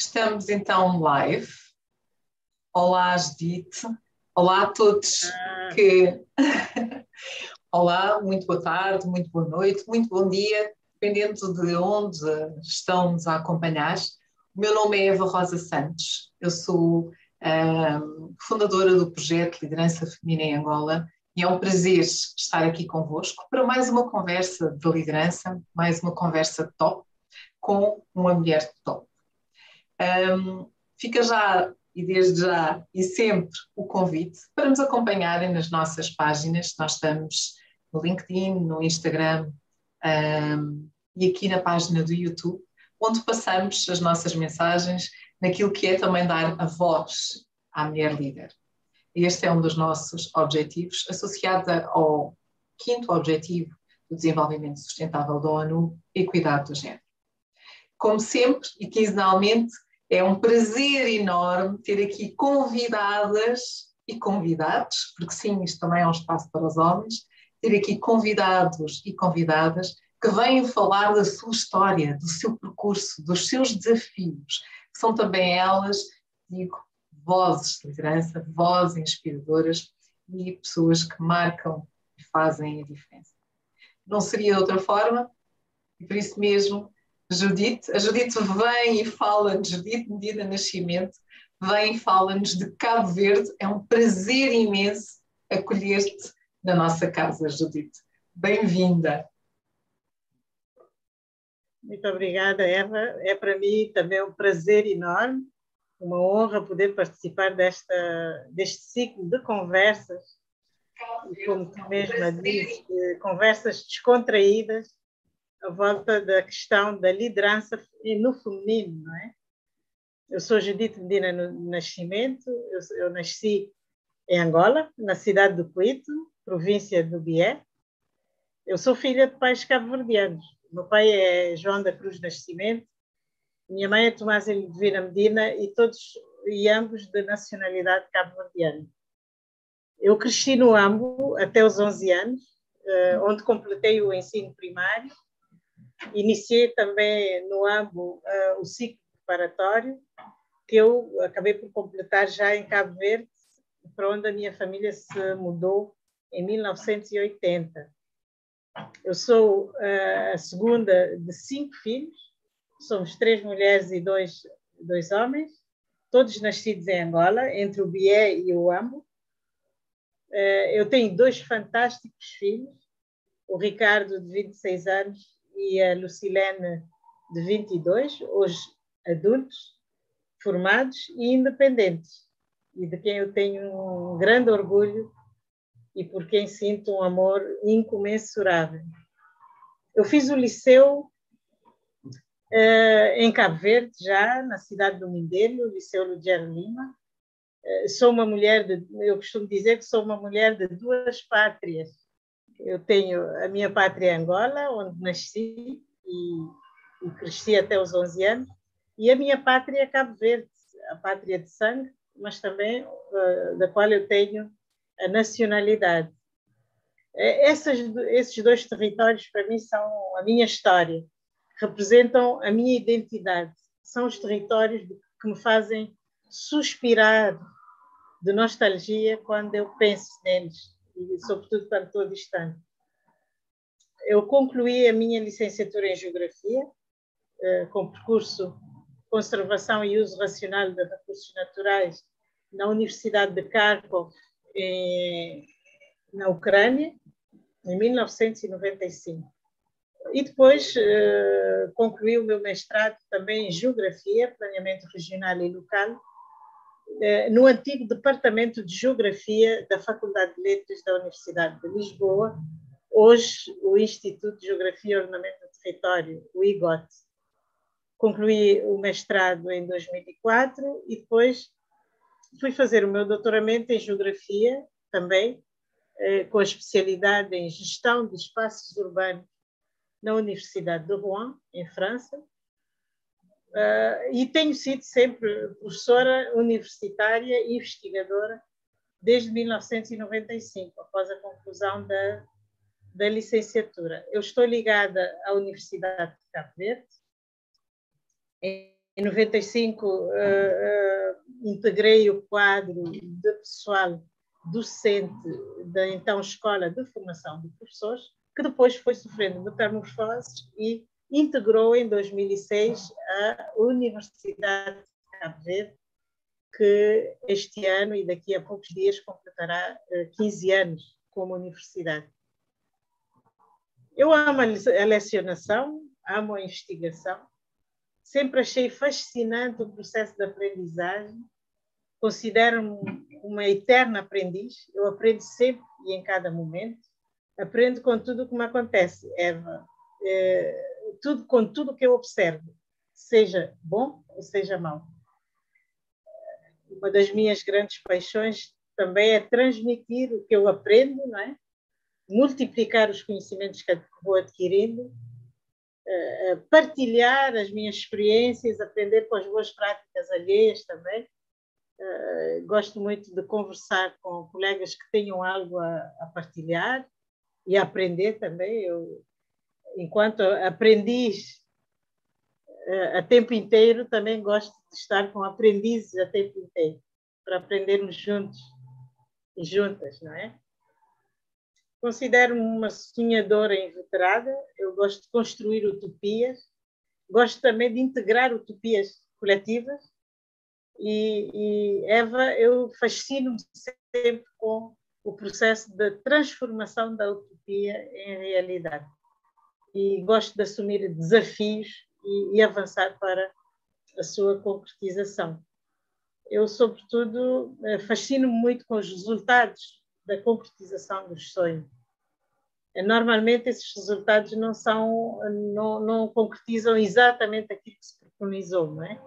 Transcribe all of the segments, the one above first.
Estamos então live. Olá, Judite. Olá a todos ah. que. Olá, muito boa tarde, muito boa noite, muito bom dia, dependendo de onde estão-nos a acompanhar. O meu nome é Eva Rosa Santos, eu sou um, fundadora do projeto Liderança Feminina em Angola e é um prazer estar aqui convosco para mais uma conversa de liderança, mais uma conversa top com uma mulher top. Um, fica já e desde já e sempre o convite para nos acompanharem nas nossas páginas. Nós estamos no LinkedIn, no Instagram um, e aqui na página do YouTube, onde passamos as nossas mensagens naquilo que é também dar a voz à mulher líder. Este é um dos nossos objetivos, associado ao quinto objetivo do desenvolvimento sustentável da ONU, equidade do género. Como sempre e quinzenalmente, é um prazer enorme ter aqui convidadas e convidados, porque sim, isto também é um espaço para os homens, ter aqui convidados e convidadas que vêm falar da sua história, do seu percurso, dos seus desafios, são também elas, digo, vozes de liderança, vozes inspiradoras e pessoas que marcam e fazem a diferença. Não seria de outra forma, e por isso mesmo Judite. A Judite vem e fala-nos, Judite Medina Nascimento, vem e fala-nos de Cabo Verde. É um prazer imenso acolher-te na nossa casa, Judite. Bem-vinda. Muito obrigada, Eva. É para mim também um prazer enorme, uma honra poder participar desta, deste ciclo de conversas, como tu mesma disse, conversas descontraídas, a volta da questão da liderança no feminino, não é? Eu sou Judite Medina no Nascimento, eu, eu nasci em Angola, na cidade do Cuito, província do Bié. Eu sou filha de pais cabo-verdianos. Meu pai é João da Cruz Nascimento, minha mãe é Tomás Elvira Medina e todos e ambos de nacionalidade cabo-verdiana. Eu cresci no Ambo até os 11 anos, eh, onde completei o ensino primário Iniciei também no AMBO uh, o ciclo preparatório, que eu acabei por completar já em Cabo Verde, para onde a minha família se mudou em 1980. Eu sou uh, a segunda de cinco filhos, somos três mulheres e dois, dois homens, todos nascidos em Angola, entre o Bié e o Ambo. Uh, eu tenho dois fantásticos filhos, o Ricardo, de 26 anos, e a Lucilene, de 22, hoje adultos, formados e independentes, e de quem eu tenho um grande orgulho e por quem sinto um amor incomensurável. Eu fiz o liceu uh, em Cabo Verde, já na cidade do Mindelo, o Liceu Ludiano Lima. Uh, sou uma mulher, de, eu costumo dizer que sou uma mulher de duas pátrias, eu tenho a minha pátria Angola, onde nasci e, e cresci até os 11 anos, e a minha pátria Cabo Verde, a pátria de sangue, mas também uh, da qual eu tenho a nacionalidade. Essas, esses dois territórios, para mim, são a minha história, representam a minha identidade. São os territórios que me fazem suspirar de nostalgia quando eu penso neles e sobretudo quando estou distante. Eu concluí a minha licenciatura em Geografia, eh, com percurso Conservação e Uso Racional de Recursos Naturais na Universidade de Kharkov, na Ucrânia, em 1995. E depois eh, concluí o meu mestrado também em Geografia, Planeamento Regional e Local, no antigo Departamento de Geografia da Faculdade de Letras da Universidade de Lisboa, hoje o Instituto de Geografia e Ordenamento do Território, o IGOT. Concluí o mestrado em 2004 e depois fui fazer o meu doutoramento em Geografia também, eh, com a especialidade em Gestão de Espaços Urbanos na Universidade de Rouen, em França, Uh, e tenho sido sempre professora universitária e investigadora desde 1995, após a conclusão da, da licenciatura. Eu estou ligada à Universidade de Cabo Verde, em Em 95, uh, uh, integrei o quadro de pessoal docente da então Escola de Formação de Professores, que depois foi sofrendo metamorfoses e integrou em 2006 a Universidade de Cabo Verde, que este ano e daqui a poucos dias completará 15 eh, anos como universidade. Eu amo a lecionação, amo a investigação, sempre achei fascinante o processo de aprendizagem, considero-me uma eterna aprendiz, eu aprendo sempre e em cada momento, aprendo com tudo o que me acontece, Eva, é, tudo, com tudo que eu observo, seja bom ou seja mau. Uma das minhas grandes paixões também é transmitir o que eu aprendo, não é? multiplicar os conhecimentos que vou adquirindo, é, é, partilhar as minhas experiências, aprender com as boas práticas alheias também Uh, gosto muito de conversar com colegas que tenham algo a, a partilhar e a aprender também. Eu, enquanto aprendiz uh, a tempo inteiro, também gosto de estar com aprendizes a tempo inteiro, para aprendermos juntos e juntas, não é? Considero-me uma sonhadora inveterada, eu gosto de construir utopias, gosto também de integrar utopias coletivas e, e Eva, eu fascino-me sempre com o processo de transformação da utopia em realidade. E gosto de assumir desafios e, e avançar para a sua concretização. Eu, sobretudo, eh, fascino-me muito com os resultados da concretização dos sonhos. Normalmente, esses resultados não são, não, não concretizam exatamente aquilo que se preconizou, não é?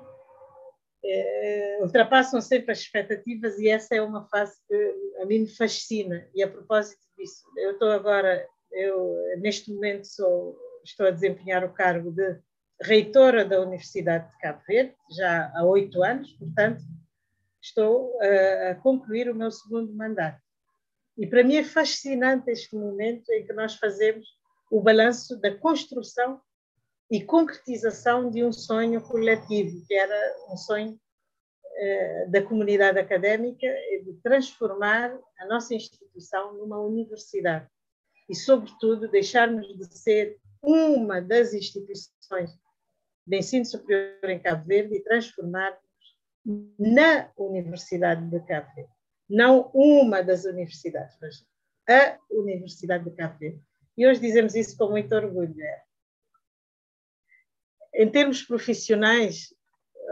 é, ultrapassam sempre as expectativas e essa é uma fase que a mim me fascina. E a propósito disso, eu estou agora, eu neste momento sou, estou a desempenhar o cargo de reitora da Universidade de Cabo Verde, já há oito anos, portanto, estou a, a concluir o meu segundo mandato. E para mim é fascinante este momento em que nós fazemos o balanço da construção e concretização de um sonho coletivo, que era um sonho eh, da comunidade académica, de transformar a nossa instituição numa universidade e, sobretudo, deixarmos de ser uma das instituições de ensino superior em Cabo Verde e transformarmos na Universidade de Cabo Verde. Não uma das universidades, mas a Universidade de Cabo Verde. E hoje dizemos isso com muito orgulho. É? em termos profissionais,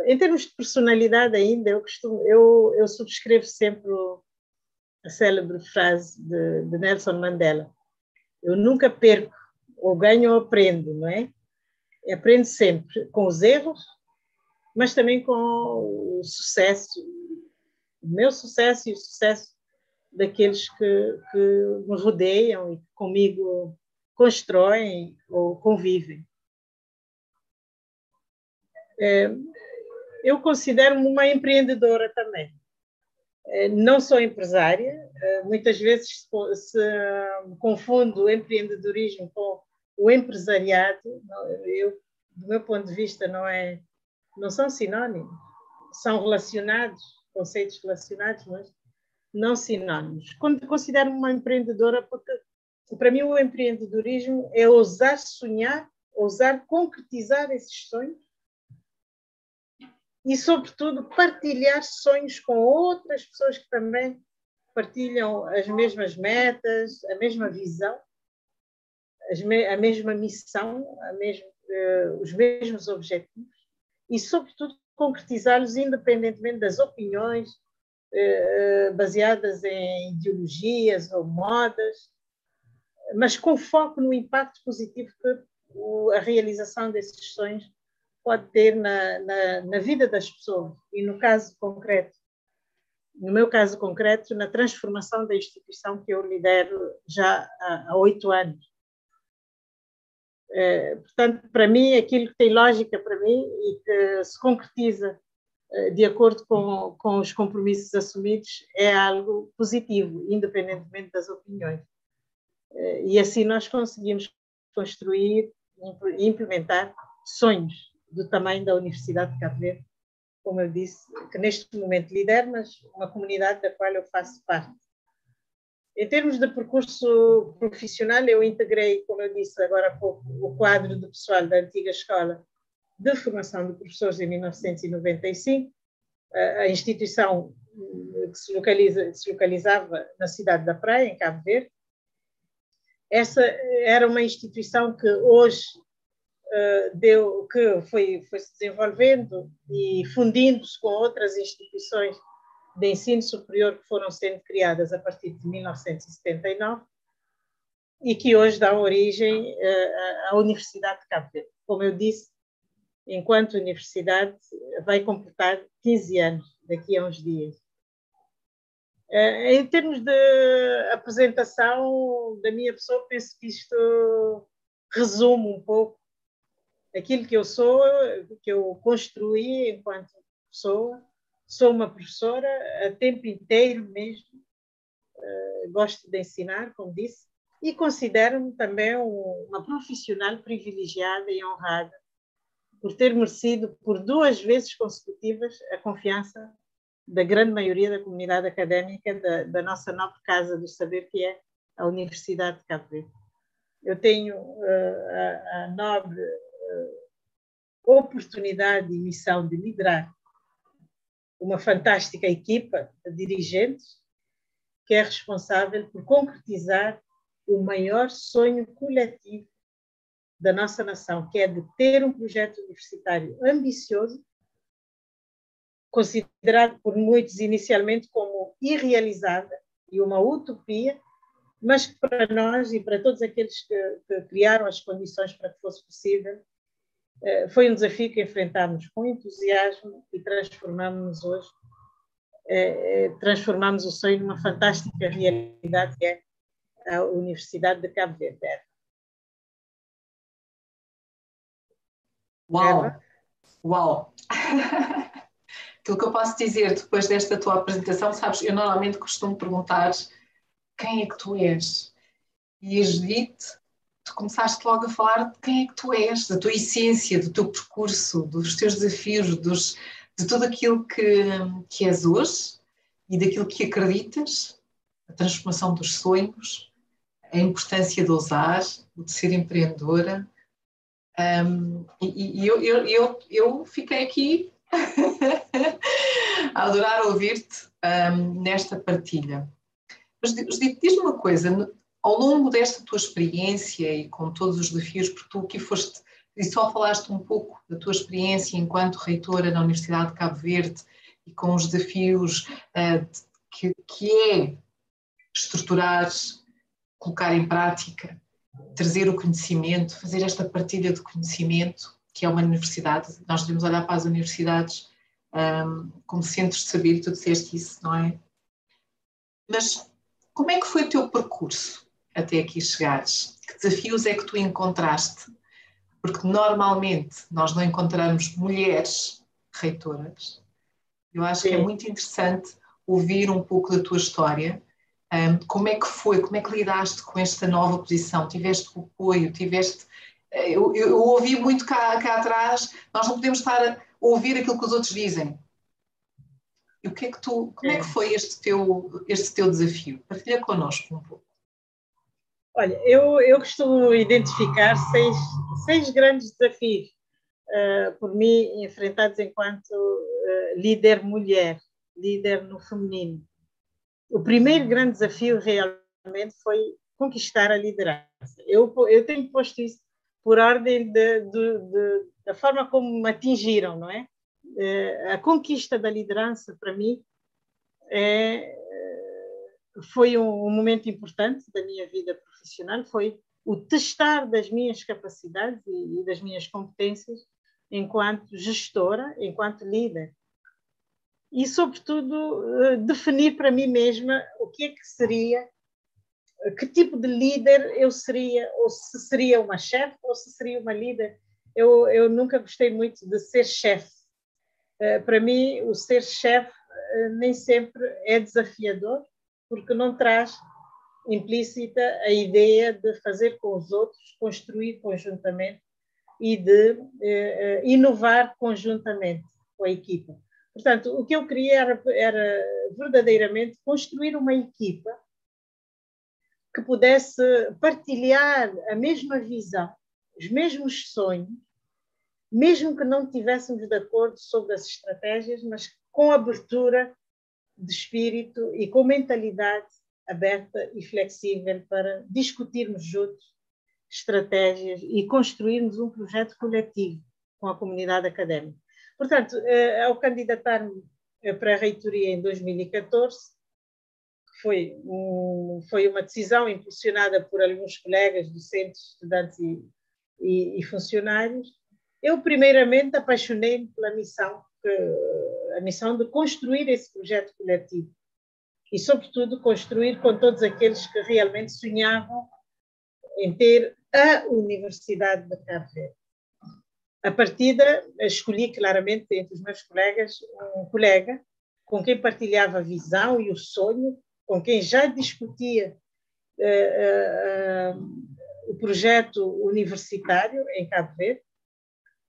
em termos de personalidade ainda, eu, costumo, eu, eu subscrevo sempre a célebre frase de, de, Nelson Mandela: Eu nunca perco, ou ganho ou aprendo, não é? Aprendo sempre com os erros, mas também com o sucesso, o meu sucesso e o sucesso daqueles que, que me rodeiam e que comigo constroem ou convivem. É, eu considero-me uma empreendedora também. É, não sou empresária, é, muitas vezes se confundo o empreendedorismo com o empresariado. Eu, do meu ponto de vista, não é, não são sinónimos, são relacionados, conceitos relacionados, mas não sinónimos. Considero-me uma empreendedora porque, para mim, o empreendedorismo é ousar sonhar, ousar concretizar esses sonhos e, sobretudo, partilhar sonhos com outras pessoas que também partilham as mesmas metas, a mesma visão, a mesma missão, a uh, os mesmos objetivos e, sobretudo, concretizá-los independentemente das opiniões uh, baseadas em ideologias ou modas, mas com foco no impacto positivo que a realização desses sonhos pode ter na, na, na vida das pessoas e no caso concreto, no meu caso concreto, na transformação da instituição que eu lidero já há oito anos. É, portanto, para mim, aquilo que tem lógica para mim e que se concretiza é, de acordo com, com os compromissos assumidos é algo positivo, independentemente das opiniões. É, e assim nós conseguimos construir e implementar sonhos do tamanho da Universidade de Cabo Verde, como eu disse, que neste momento lidero, mas uma comunidade da qual eu faço parte. Em termos de percurso profissional, eu integrei, como eu disse agora há pouco, o quadro do pessoal da antiga escola de formação de professores em 1995. A instituição que se, localiza, se localizava na cidade da Praia, em Cabo Verde. Essa era uma instituição que hoje uh, deu, que foi, foi se desenvolvendo e fundindo-se com outras instituições de ensino superior que foram sendo criadas a partir de 1979 e que hoje dão origem uh, à Universidade de Cabo Verde. Como eu disse, enquanto universidade, vai completar 15 anos daqui a uns dias. Eh, em termos de apresentação da minha pessoa, penso que isto resume um pouco aquilo que eu sou, que eu construí enquanto pessoa. Sou uma professora a tempo inteiro mesmo, eh, gosto de ensinar, como disse, e considero-me também uma profissional privilegiada e honrada por ter merecido por duas vezes consecutivas a confiança da grande maioria da comunidade académica da, da nossa nova casa do saber, que é a Universidade de Cabo Verde. Eu tenho uh, a, a, nobre uh, oportunidade e missão de liderar uma fantástica equipa de dirigentes que é responsável por concretizar o maior sonho coletivo da nossa nação, que é de ter um projeto universitário ambicioso considerado por muitos inicialmente como irrealizável e uma utopia, mas que para nós e para todos aqueles que, que criaram as condições para que fosse possível, foi um desafio que enfrentámos com entusiasmo e transformamos-nos hoje, eh, eh, transformamos o sonho numa fantástica realidade que é a Universidade de Cabo Verde. Uau! Uau! Aquilo que eu posso dizer depois desta tua apresentação, sabes, eu normalmente costumo perguntar quem é que tu és? E a Judite, tu começaste logo a falar de quem é que tu és, da tua essência, do teu percurso, dos teus desafios, dos, de tudo aquilo que, que és hoje e daquilo que acreditas, a transformação dos sonhos, a importância de ousar, de ser empreendedora. Um, e, e eu, eu, eu, eu fiquei aqui adorar ouvir-te um, nesta partilha. Mas diz-me uma coisa, ao longo desta tua experiência e com todos os desafios, porque tu aqui foste e só falaste um pouco da tua experiência enquanto reitora na Universidade de Cabo Verde e com os desafios uh, que, que é estruturar, colocar em prática, trazer o conhecimento, fazer esta partilha de conhecimento, que é uma universidade. Nós devemos olhar para as universidades um, como centros de saber, tu disseste isso, não é? Mas como é que foi o teu percurso até aqui chegares? Que desafios é que tu encontraste? Porque normalmente nós não encontramos mulheres reitoras. Eu acho Sim. que é muito interessante ouvir um pouco da tua história. Um, como é que foi? Como é que lidaste com esta nova posição? Tiveste apoio? Tiveste. Eh, eu, eu, eu ouvi muito cá, cá atrás, nós não podemos estar a ouvir aquilo que os outros dizem. E o que é que tu, como é que foi este teu, este teu desafio? Partilha connosco um pouco. Olha, eu, eu costumo identificar seis, seis grandes desafios uh, por mim enfrentados enquanto uh, líder mulher, líder no feminino. O primeiro grande desafio realmente foi conquistar a liderança. Eu, eu tenho posto isso por ordem de, de, de, da forma como me atingiram, não é? Eh, a conquista da liderança, para mim, é, foi um, um, momento importante da minha vida profissional, foi o testar das minhas capacidades e, e das minhas competências enquanto gestora, enquanto líder. E, sobretudo, eh, definir para mim mesma o que é que seria que tipo de líder eu seria, ou se seria uma chefe, ou se seria uma líder. Eu, eu nunca gostei muito de ser chefe. Uh, para mim, o ser chefe uh, nem sempre é desafiador, porque não traz implícita a ideia de fazer com os outros, construir conjuntamente e de uh, inovar conjuntamente com a equipa. Portanto, o que eu queria era, era verdadeiramente construir uma equipa que pudesse partilhar a mesma visão, os mesmos sonhos, mesmo que não tivéssemos de acordo sobre as estratégias, mas com abertura de espírito e com mentalidade aberta e flexível para discutirmos juntos estratégias e construirmos um projeto coletivo com a comunidade académica. Portanto, eh, ao candidatar-me eh, para a reitoria em 2014, foi, um, foi uma decisão impulsionada por alguns colegas docentes, estudantes e, e, e funcionários. Eu, primeiramente, apaixonei-me pela missão, a missão de construir esse projeto coletivo e, sobretudo, construir com todos aqueles que realmente sonhavam em ter a Universidade de Cabo Verde. A partida, escolhi claramente entre os meus colegas um colega com quem partilhava a visão e o sonho, com quem já discutia uh, uh, o projeto universitário em Cabo Verde,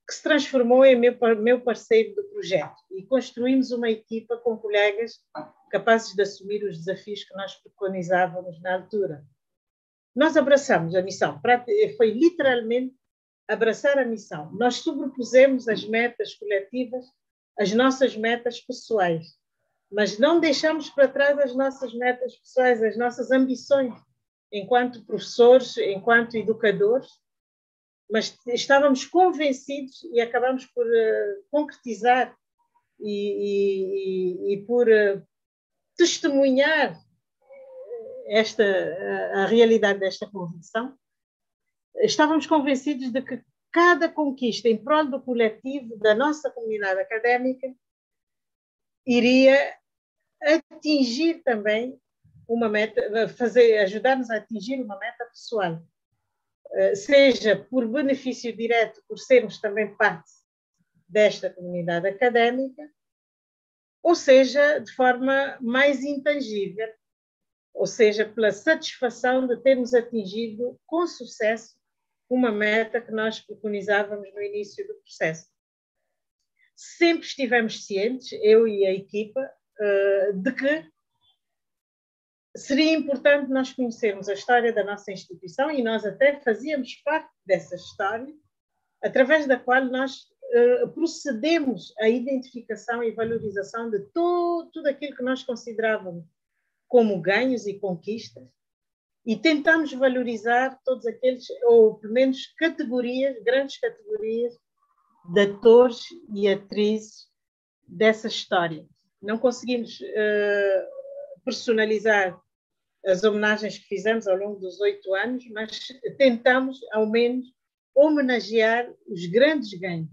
que se transformou em meu, meu parceiro do projeto e construímos uma equipa com colegas capazes de assumir os desafios que nós preconizávamos na altura. Nós abraçamos a missão, foi literalmente abraçar a missão. Nós sobrepusemos as metas coletivas às nossas metas pessoais, mas não deixamos para trás as nossas metas pessoais, as nossas ambições enquanto professores, enquanto educadores, mas estávamos convencidos e acabamos por uh, concretizar e, e, e por uh, testemunhar esta a, a realidade desta convicção estávamos convencidos de que cada conquista em prol do coletivo da nossa comunidade académica iria atingir também uma meta, fazer, ajudar-nos a atingir uma meta pessoal, seja por benefício direto, por sermos também parte desta comunidade académica, ou seja, de forma mais intangível, ou seja, pela satisfação de termos atingido com sucesso uma meta que nós preconizávamos no início do processo. Sempre estivemos cientes, eu e a equipa, eh, de que seria importante nós conhecermos a história da nossa instituição e nós até fazíamos parte dessa história, através da qual nós uh, procedemos à identificação e valorização de todo, tudo aquilo que nós considerávamos como ganhos e conquistas e tentamos valorizar todos aqueles, ou pelo menos categorias, grandes categorias de atores e atrizes dessa história. Não conseguimos uh, personalizar as homenagens que fizemos ao longo dos oito anos, mas tentamos, ao menos, homenagear os grandes ganhos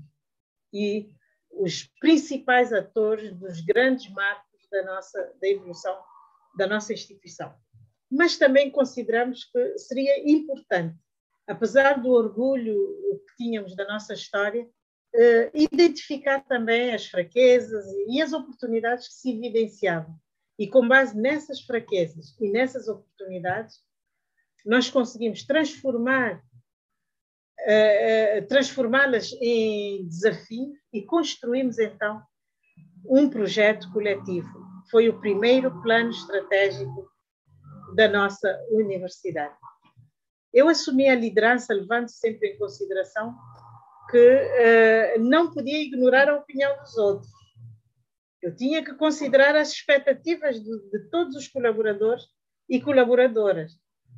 e os principais atores dos grandes marcos da nossa da evolução da nossa instituição mas também consideramos que seria importante, apesar do orgulho que tínhamos da nossa história, eh, identificar também as fraquezas e as oportunidades que se evidenciavam. E com base nessas fraquezas e nessas oportunidades, nós conseguimos transformar eh, eh, transformá-las em desafios e construímos então um projeto coletivo. Foi o primeiro plano estratégico da nossa universidade. Eu assumi a liderança levando sempre em consideração que uh, não podia ignorar a opinião dos outros. Eu tinha que considerar as expectativas de, de todos os colaboradores e colaboradoras,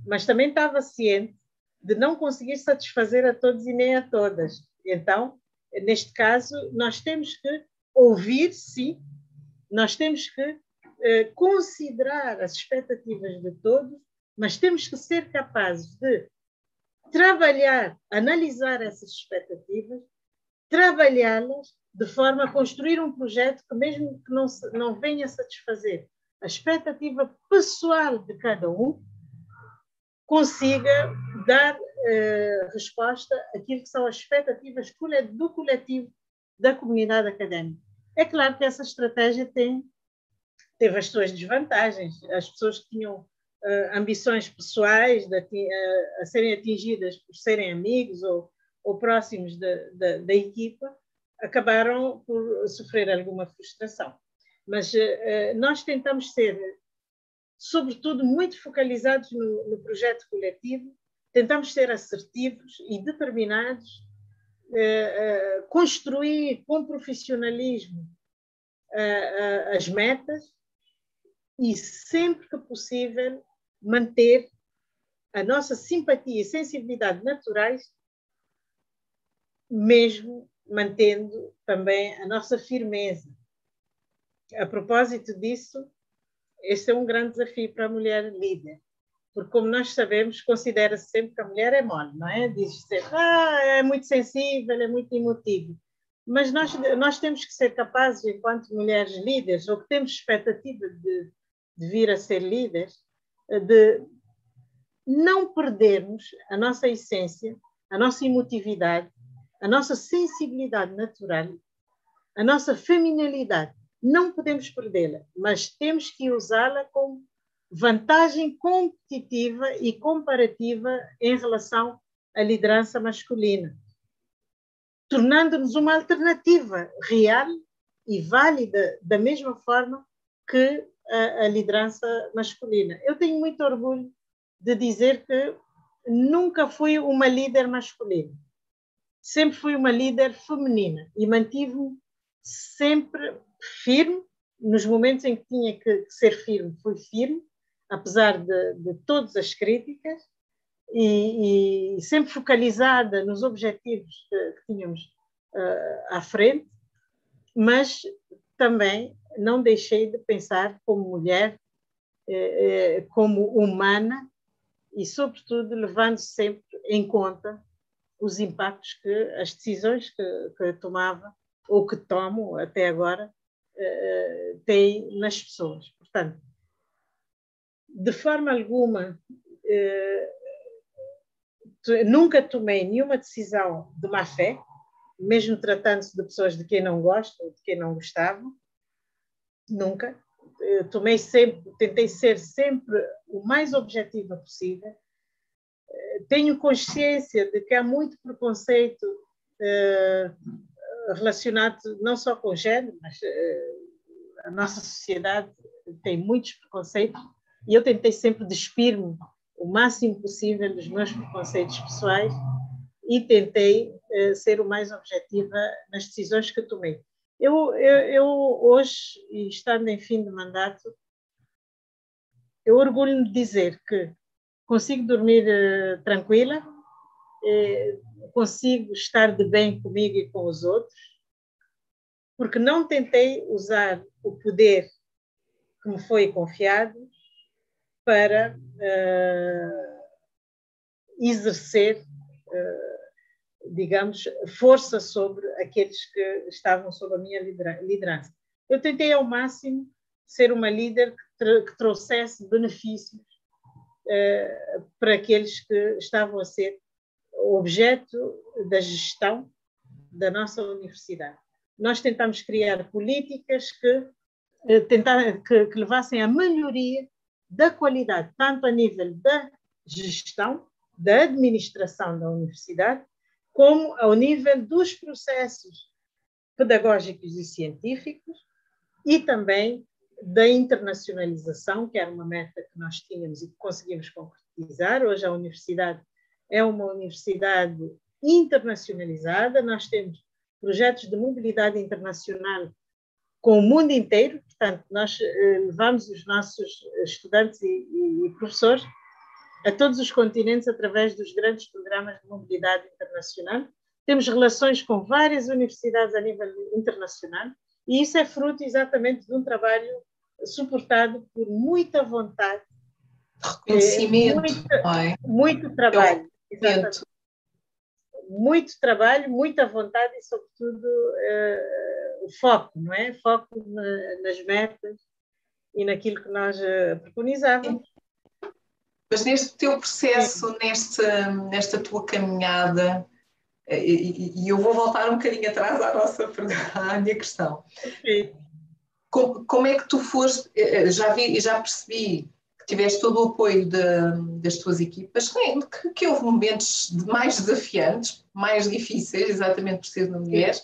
mas também estava ciente de não conseguir satisfazer a todos e nem a todas. Então, neste caso, nós temos que ouvir, sim, nós temos que eh, considerar as expectativas de todos, mas temos que ser capazes de trabalhar, analisar essas expectativas, trabalhá-las de forma a construir um projeto que, mesmo que não, não venha satisfazer a expectativa pessoal de cada um, consiga dar eh, resposta àquilo que são as expectativas do coletivo da comunidade académica. É claro que essa estratégia tem teve as suas desvantagens. As pessoas que tinham uh, ambições pessoais de, uh, a serem atingidas por serem amigos ou ou próximos da, da, da equipa acabaram por sofrer alguma frustração. Mas uh, nós tentamos ser, sobretudo, muito focalizados no, no, projeto coletivo, tentamos ser assertivos e determinados, uh, uh, construir com profissionalismo as metas e, sempre que possível, manter a nossa simpatia e sensibilidade naturais, mesmo mantendo também a nossa firmeza. A propósito disso, este é um grande desafio para a mulher líder, porque, como nós sabemos, considera-se sempre que a mulher é mole, não é? Diz sempre, ah, é muito sensível, é muito emotivo. Mas nós, nós temos que ser capazes, enquanto mulheres líderes, ou que temos expectativa de, de vir a ser líderes, de não perdermos a nossa essência, a nossa emotividade, a nossa sensibilidade natural, a nossa feminilidade. Não podemos perdê-la, mas temos que usá-la como vantagem competitiva e comparativa em relação à liderança masculina, tornando-nos uma alternativa real e válida da mesma forma que a, a liderança masculina. Eu tenho muito orgulho de dizer que nunca fui uma líder masculina. Sempre fui uma líder feminina e mantive-me sempre firme. Nos momentos em que tinha que ser firme, fui firme, apesar de, de todas as críticas, e, e, sempre focalizada nos objetivos que, que tínhamos uh, à frente, mas também não deixei de pensar como mulher, eh, eh como humana e, sobretudo, levando sempre em conta os impactos que as decisões que, que tomava ou que tomo até agora uh, têm nas pessoas. Portanto, de forma alguma, uh, nunca tomei nenhuma decisão de má fé, mesmo tratando-se de pessoas de quem não gosto ou de quem não gostava, nunca tomei sempre, tentei ser sempre o mais objetiva possível. Eh, tenho consciência de que há muito preconceito eh, relacionado não só com o género, mas eh, a nossa sociedade tem muitos preconceitos e eu tentei sempre despir-me o máximo possível dos meus preconceitos pessoais e tentei ser o mais objetiva nas decisões que tomei. Eu, eu, eu hoje, estando em fim de mandato, eu orgulho-me de dizer que consigo dormir uh, tranquila, uh, consigo estar de bem comigo e com os outros, porque não tentei usar o poder que me foi confiado para uh, exercer digamos, força sobre aqueles que estavam sob a minha liderança. Eu tentei ao máximo ser uma líder que, que trouxesse benefícios para aqueles que estavam a ser objeto da gestão da nossa universidade. Nós tentamos criar políticas que, uh, tentar, que, que levassem à melhoria da qualidade, tanto a nível da gestão, da administração da universidade, como ao nível dos processos pedagógicos e científicos e também da internacionalização, que era uma meta que nós tínhamos e que conseguimos concretizar. Hoje a universidade é uma universidade internacionalizada, nós temos projetos de mobilidade internacional com o mundo inteiro, portanto, nós eh, levamos os nossos estudantes e, e, e professores a todos os continentes através dos grandes programas de mobilidade internacional. Temos relações com várias universidades a nível internacional e isso é fruto exatamente de um trabalho suportado por muita vontade. Reconhecimento. Muito, é? muito trabalho. Muito trabalho, muita vontade e, sobretudo, uh, foco, não é? Foco na, nas metas e naquilo que nós uh, preconizávamos. Mas neste teu processo, nesta, nesta tua caminhada, eh, e, e, eu vou voltar um bocadinho atrás à, nossa, à minha questão. Como, como, é que tu foste, eh, eh, já, vi, já percebi que tiveste todo o apoio de, das tuas equipas, que, que, houve momentos mais desafiantes, mais difíceis, exatamente por ser uma mulher.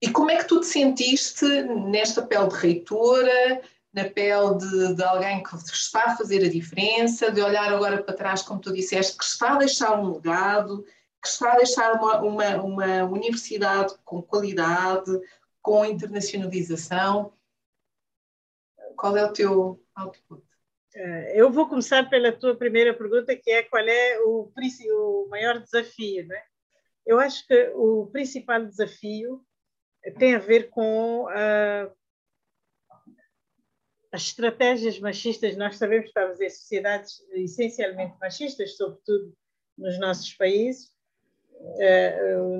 E como é que tu te sentiste nesta pele de reitora, na pele de, de, alguém que está a fazer a diferença, de olhar agora para trás, como tu disseste, que está a deixar um legado, que está a deixar uma, uma, uma universidade com qualidade, com internacionalização. Qual é o teu output? É, eu vou começar pela tua primeira pergunta, que é qual é o, o maior desafio. Né? Eu acho que o principal desafio tem a ver com uh, as estratégias machistas. Nós sabemos que estamos em sociedades essencialmente machistas, sobretudo nos nossos países,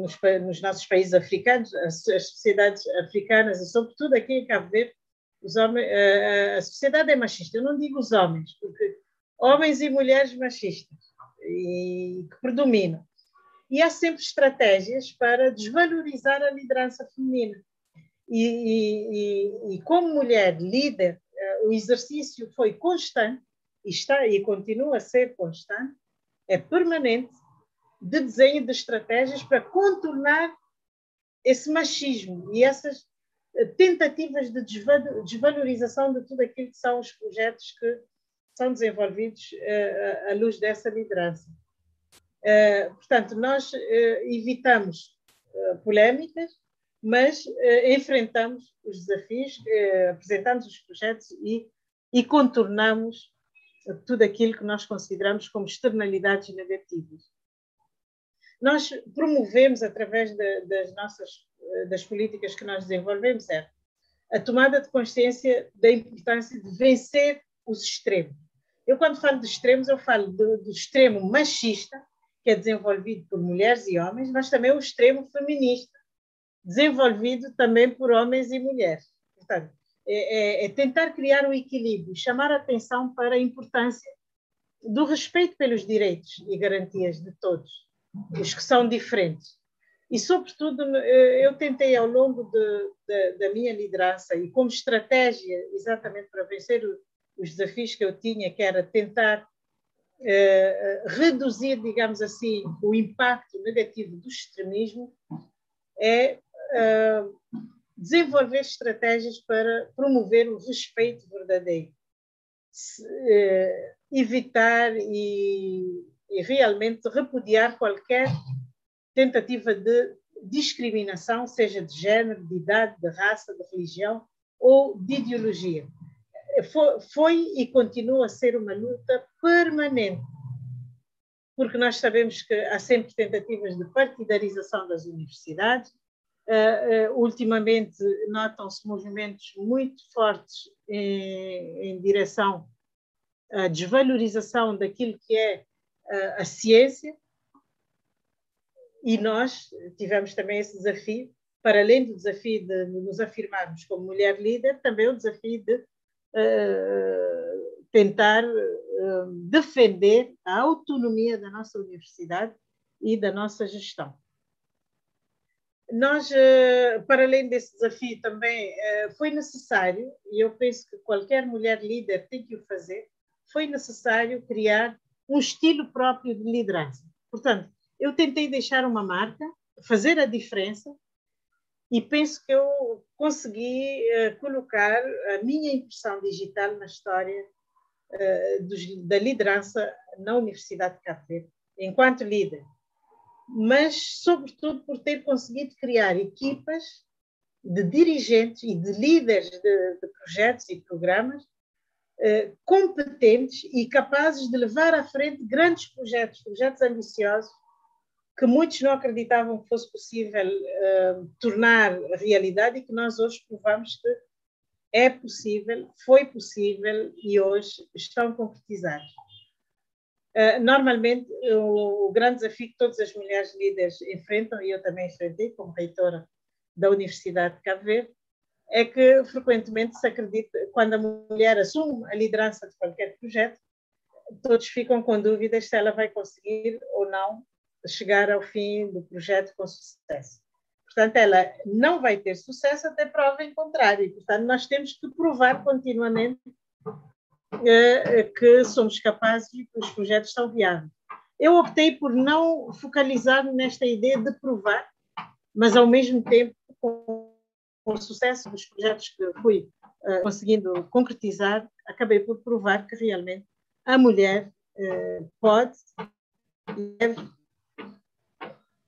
nos, nos, nossos países africanos, as, as, sociedades africanas e, sobretudo, aqui em Cabo Verde, os homens, uh, a sociedade é machista. Eu não digo os homens, porque homens e mulheres machistas e que predominam. E há sempre estratégias para desvalorizar a liderança feminina. E, e, e como mulher líder, o exercício foi constante, e está e continua a ser constante, é permanente, de desenho de estratégias para contornar esse machismo e essas eh, tentativas de desvalorização de tudo aquilo que são os projetos que são desenvolvidos uh, à luz dessa liderança. Uh, portanto, nós evitamos polémicas, mas enfrentamos os desafios, apresentamos os projetos e, e contornamos tudo aquilo que nós consideramos como externalidades negativas. Nós promovemos, através de, das nossas das políticas que nós desenvolvemos, é a tomada de consciência da importância de vencer os extremos. Eu, quando falo de extremos, eu falo do, do extremo machista, que é desenvolvido por mulheres e homens, mas também o extremo feminista, desenvolvido também por homens e mulheres. Portanto, é, é, é tentar criar um equilíbrio, chamar a atenção para a importância do respeito pelos direitos e garantias de todos, os que são diferentes. E, sobretudo, eh, eu tentei ao longo de, de, da minha liderança e como estratégia, exatamente para vencer os desafios que eu tinha, que era tentar eh, reduzir, digamos assim, o impacto negativo do extremismo, é eh, desenvolver estratégias para promover o respeito verdadeiro, Se, evitar e, e realmente repudiar qualquer tentativa de discriminação, seja de género, de idade, de raça, de religião ou de ideologia. Foi, foi e continua a ser uma luta permanente, porque nós sabemos que há sempre tentativas de partidarização das universidades. Uh, uh, ultimamente notam-se movimentos muito fortes em, em, direção à desvalorização daquilo que é a ciência, e nós tivemos também esse desafio, para além do desafio de nos afirmarmos como mulher líder, também o desafio de uh, tentar uh, defender a autonomia da nossa universidade e da nossa gestão. Nós, uh, para além desse desafio, também foi necessário, e eu penso que qualquer mulher líder tem que o fazer, foi necessário criar um estilo próprio de liderança. Portanto, eu tentei deixar uma marca, fazer a diferença, e penso que eu consegui uh, colocar a minha impressão digital na história uh, dos, da liderança na Universidade de Cabo enquanto líder. Mas, sobretudo, por ter conseguido criar equipas de dirigentes e de líderes de, de projetos e programas competentes e capazes de levar à frente grandes projetos, projetos ambiciosos, que muitos não acreditavam que fosse possível uh, tornar realidade e que nós hoje provamos que é possível, foi possível e hoje estão concretizados. Uh, normalmente, o, o, grande desafio que todas as mulheres líderes enfrentam, e eu também enfrentei como reitora da Universidade de Cabo Verde, é que frequentemente se acredita, quando a mulher assume a liderança de qualquer projeto, todos ficam com dúvidas se ela vai conseguir ou não chegar ao fim do projeto com sucesso. Portanto, ela não vai ter sucesso até prova em contrário. Portanto, nós temos que provar continuamente que somos capazes e que os projetos são viáveis. Eu optei por não focalizar nesta ideia de provar, mas ao mesmo tempo, com o sucesso dos projetos que fui uh, conseguindo concretizar, acabei por provar que realmente a mulher uh, pode deve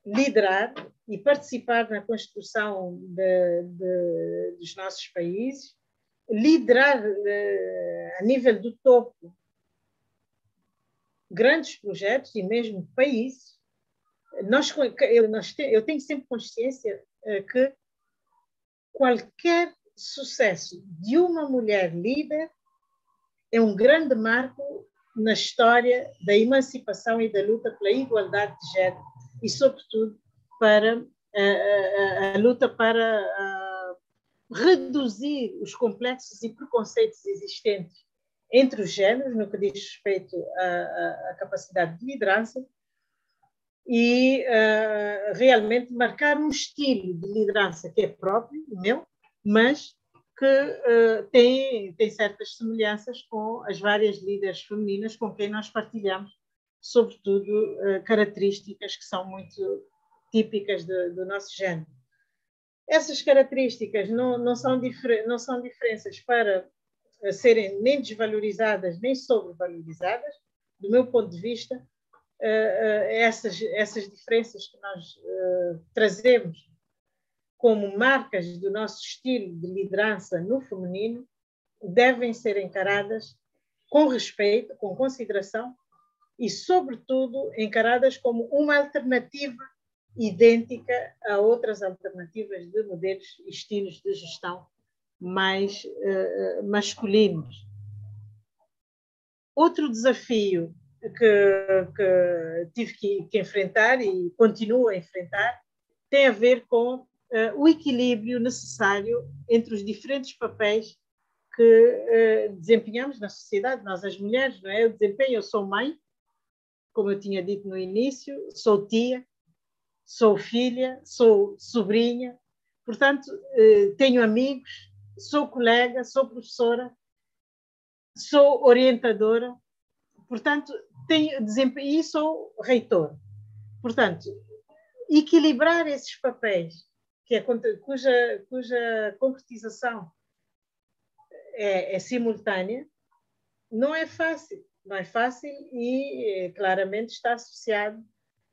liderar e participar na construção de, de, dos nossos países, liderar uh, a nível do topo grandes projetos e mesmo países. Nós, eu, nós, eu tenho sempre consciência que qualquer sucesso de uma mulher líder é um grande marco na história da emancipação e da luta pela igualdade de género e, sobretudo, para a, a, a luta para a, reduzir os complexos e preconceitos existentes entre os géneros, no que diz respeito à, à capacidade de liderança, e uh, realmente marcar um estilo de liderança que é próprio, meu, mas que uh, tem, tem certas semelhanças com as várias líderes femininas com quem nós partilhamos, sobretudo uh, características que são muito típicas de, do nosso género. Essas características não, não, são, não são diferenças para serem nem desvalorizadas nem sobrevalorizadas, do meu ponto de vista, essas, essas diferenças que nós trazemos como marcas do nosso estilo de liderança no feminino devem ser encaradas com respeito, com consideração e, sobretudo, encaradas como uma alternativa idêntica a outras alternativas de modelos e estilos de gestão mais uh, masculinos. Outro desafio que, que tive que, que enfrentar e continuo a enfrentar tem a ver com uh, o equilíbrio necessário entre os diferentes papéis que uh, desempenhamos na sociedade, nós as mulheres, não é? Eu desempenho, eu sou mãe, como eu tinha dito no início, sou tia, sou filha, sou sobrinha, portanto, uh, tenho amigos, sou colega, sou professora, sou orientadora, portanto, tenho desempenho e sou reitor. Portanto, equilibrar esses papéis que é, cuja, cuja concretização é, é, simultânea, não é fácil. Não é fácil e eh, claramente está associado,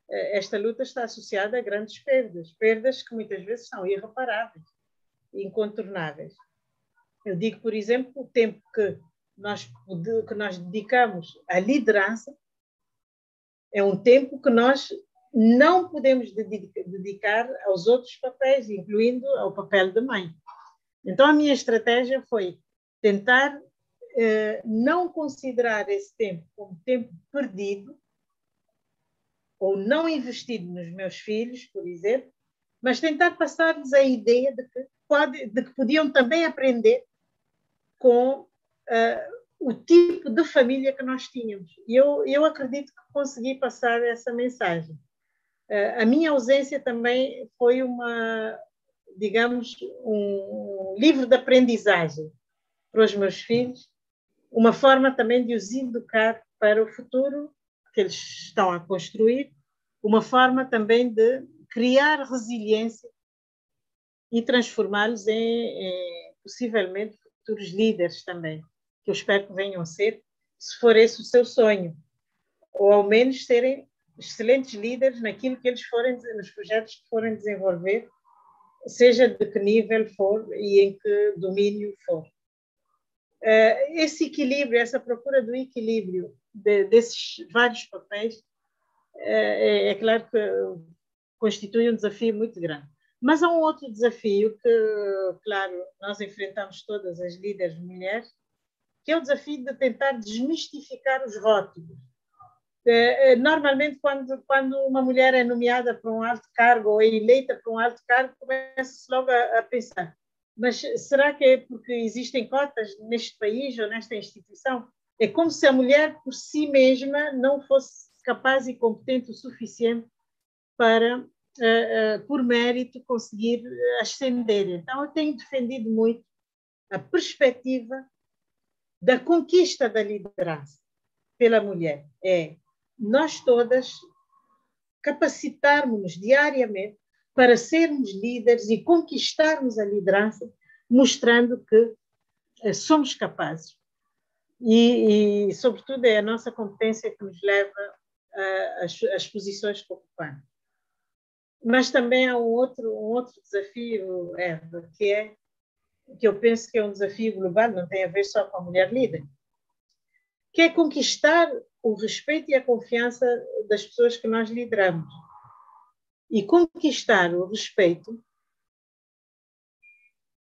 eh, esta luta está associada a grandes perdas, perdas que muitas vezes são irreparáveis, incontornáveis. Eu digo, por exemplo, o tempo que nós, que nós dedicamos à liderança é um tempo que nós não podemos dedicar aos outros papéis, incluindo ao papel de mãe. Então, a minha estratégia foi tentar eh, não considerar esse tempo como tempo perdido ou não investido nos meus filhos, por exemplo, mas tentar passar-lhes a ideia de que, pode, de que podiam também aprender com eh, o tipo de família que nós tínhamos. E eu, eu acredito que consegui passar essa mensagem. Eh, a minha ausência também foi uma, digamos, um livro de aprendizagem para os meus filhos, uma forma também de os educar para o futuro que eles estão a construir, uma forma também de criar resiliência e transformá-los em, em, possivelmente futuros líderes também, que eu espero que venham a ser, se for esse o seu sonho, ou ao menos serem excelentes líderes naquilo que eles forem, nos projetos que forem desenvolver, seja de que nível for e em que domínio for. Uh, esse equilíbrio, essa procura do equilíbrio de, desses vários papéis, uh, é, é, claro que constitui um desafio muito grande. Mas há um outro desafio que, claro, nós enfrentamos todas as líderes mulheres, que é o desafio de tentar desmistificar os rótulos é, é, normalmente, quando, quando uma mulher é nomeada para um alto cargo ou é eleita para um alto cargo, começa-se logo a, a, pensar: mas será que é porque existem cotas neste país ou nesta instituição? É como se a mulher por si mesma não fosse capaz e competente o suficiente para, uh, uh, por mérito, conseguir ascender. Então, eu tenho defendido muito a perspectiva da conquista da liderança pela mulher. É nós todas capacitarmos-nos diariamente para sermos líderes e conquistarmos a liderança, mostrando que eh, somos capazes. E, e, sobretudo, é a nossa competência que nos leva às posições que ocupamos. Mas também há um outro, um outro desafio, Eva, que é que eu penso que é um desafio global, não tem a ver só com a mulher líder, que é conquistar o respeito e a confiança das pessoas que nós lideramos. E conquistar o respeito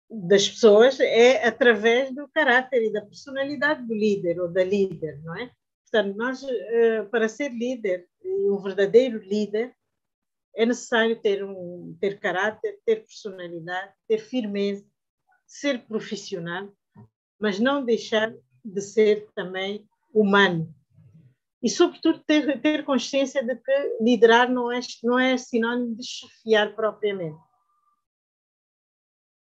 das pessoas é através do caráter e da personalidade do líder ou da líder, não é? Portanto, nós, eh, para ser líder, um verdadeiro líder, é necessário ter, um, ter caráter, ter personalidade, ter firmeza, ser profissional, mas não deixar de ser também humano. E, sobretudo, ter, ter consciência de que liderar não é, não é sinónimo de chefiar propriamente.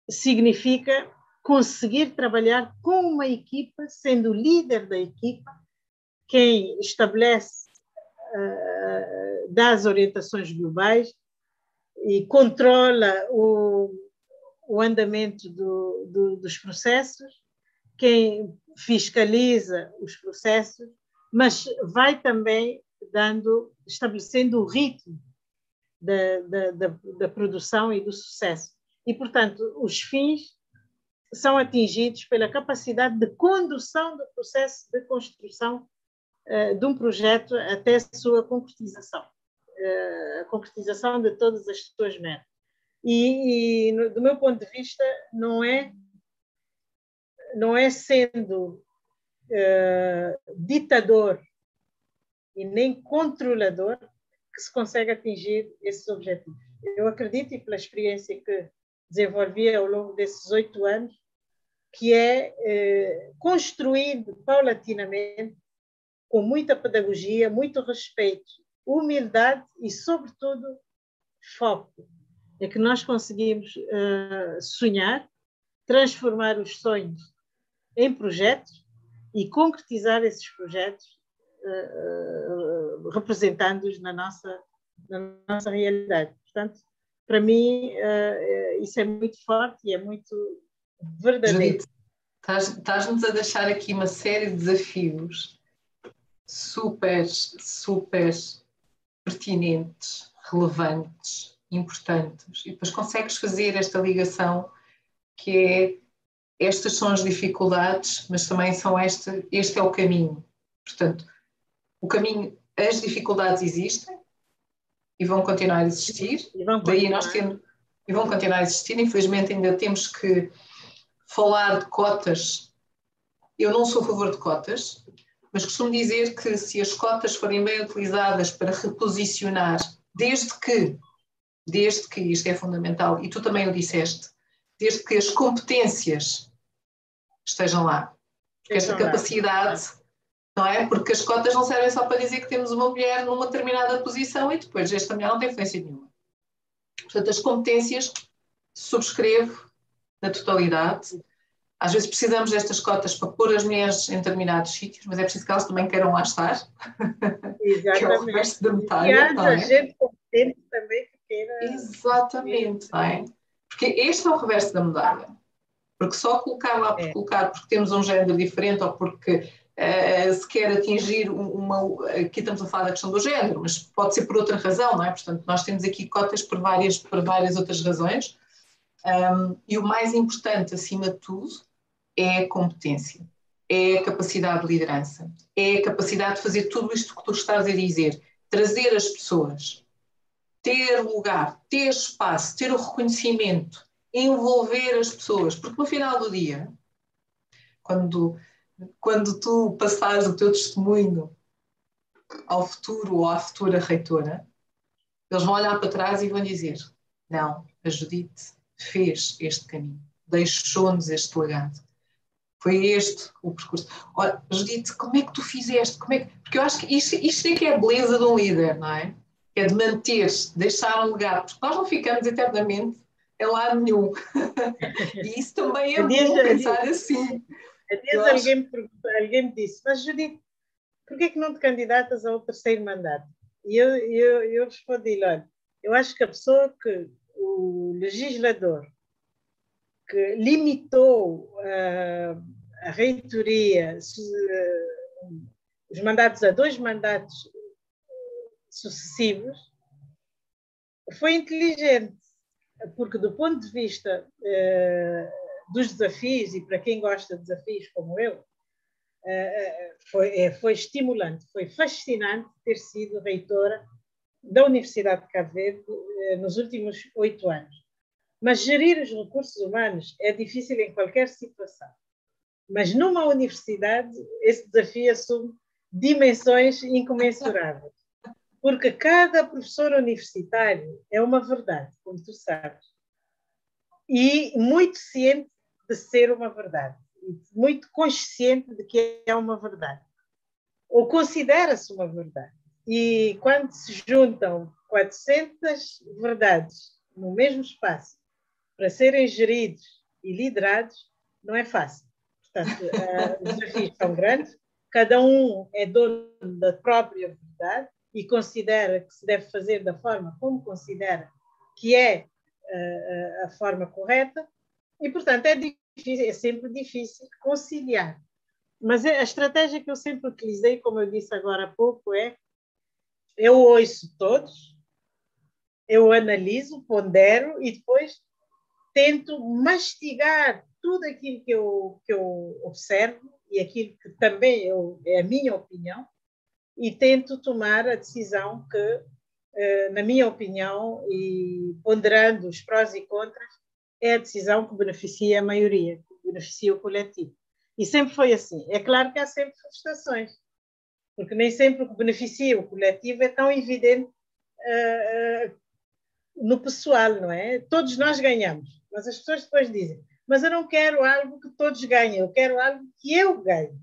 Significa conseguir trabalhar com uma equipa, sendo líder da equipa, quem estabelece uh, dá as orientações globais e controla o, o andamento do, do, dos processos, quem fiscaliza os processos, mas vai também dando, estabelecendo o ritmo da, da, da, da produção e do sucesso. E, portanto, os fins são atingidos pela capacidade de condução do processo de construção uh, de um projeto até a sua concretização. Eh, a concretização de todas as suas metas. E, e, do meu ponto de vista, não é, não é sendo uh, ditador e nem controlador que se consegue atingir esses objetivos. Eu acredito, e pela experiência que desenvolvi ao longo desses oito anos, que é eh, construindo paulatinamente, com muita pedagogia, muito respeito humildade e, sobretudo, foco. É que nós conseguimos uh, sonhar, transformar os sonhos em projetos e concretizar esses projetos, uh, uh, representando-os na nossa, na nossa realidade. Portanto, para mim, isso é muito forte e é muito verdadeiro. Estás-nos a deixar aqui uma série de desafios super, super pertinentes, relevantes, importantes. E depois consegues fazer esta ligação que é estas são as dificuldades, mas também são este, este é o caminho. Portanto, o caminho, as dificuldades existem e vão continuar a existir. E vão Daí nós temos, e vão continuar a existir. Infelizmente ainda temos que falar de cotas. Eu não sou a favor de cotas, mas costumo dizer que se as cotas forem bem utilizadas para reposicionar, desde que, desde que isto é fundamental, e tu também o disseste, desde que as competências estejam lá, porque esta capacidade, não é? Porque as cotas não servem só para dizer que temos uma mulher numa determinada posição e depois esta mulher não tem influência nenhuma. Portanto, as competências subscrevo na totalidade às vezes precisamos destas cotas para pôr as mulheres em determinados sítios, mas é preciso que elas também queiram lá estar. Exatamente. que é o resto da medalha. E haja é? gente competente também Exatamente, não é? Porque este é o reverso da medalha. Porque só colocar lá por é. colocar, porque temos um género diferente ou porque uh, se quer atingir uma. Aqui estamos a falar da questão do género, mas pode ser por outra razão, não é? Portanto, nós temos aqui cotas por várias, por várias outras razões. Um, e o mais importante, acima de tudo, é a competência, é a capacidade de liderança, é a capacidade de fazer tudo isto que tu estás a dizer, trazer as pessoas, ter lugar, ter espaço, ter o reconhecimento, envolver as pessoas, porque no final do dia, quando, quando tu passares o teu testemunho ao futuro ou à futura reitora, eles vão olhar para trás e vão dizer: Não, a Judite fez este caminho, deixou-nos este legado. Foi este o percurso. Ora, Judite, como é que tu fizeste? Como é que... Porque eu acho que isto, isto é que é a beleza de um líder, não é? É de manter-se, deixar um legado, porque nós não ficamos eternamente em lado nenhum. e isso também é bom pensar assim. Alguém, me perguntou, alguém me disse, mas Judite, por que, é que não te candidatas ao terceiro mandato? E eu, eu, eu respondi, olha, eu acho que a pessoa que, o legislador, que limitou uh, a reitoria, uh, os mandatos a dois mandatos sucessivos, foi inteligente, porque do ponto de vista uh, dos desafios, e para quem gosta de desafios como eu, foi, é, foi estimulante, foi fascinante ter sido reitora da Universidade de Cabo Verde eh, nos últimos oito anos. Mas gerir os recursos humanos é difícil em qualquer situação. Mas numa universidade, esse desafio assume dimensões incomensuráveis. Porque cada professor universitário é uma verdade, como tu sabes. E muito ciente de ser uma verdade. Muito consciente de que é uma verdade. Ou considera-se uma verdade. E quando se juntam 400 verdades no mesmo espaço para serem geridos e liderados, não é fácil. Portanto, uh, os desafios são grandes, cada um é dono da própria verdade e considera que se deve fazer da forma como considera que é uh, a forma correta, e, portanto, é, difícil, é sempre difícil conciliar. Mas a estratégia que eu sempre utilizei, como eu disse agora há pouco, é eu ouço todos, eu analiso, pondero e depois tento mastigar tudo aquilo que eu, que eu observo e aquilo que também eu, é a minha opinião e tento tomar a decisão que, eh, na minha opinião, e ponderando os prós e contras, é a decisão que beneficia a maioria, que beneficia o coletivo. E sempre foi assim. É claro que há sempre frustrações porque nem sempre o que beneficia o coletivo é tão evidente uh, uh, no pessoal, não é? Todos nós ganhamos, mas as pessoas depois dizem: Mas eu não quero algo que todos ganhem, eu quero algo que eu ganhe.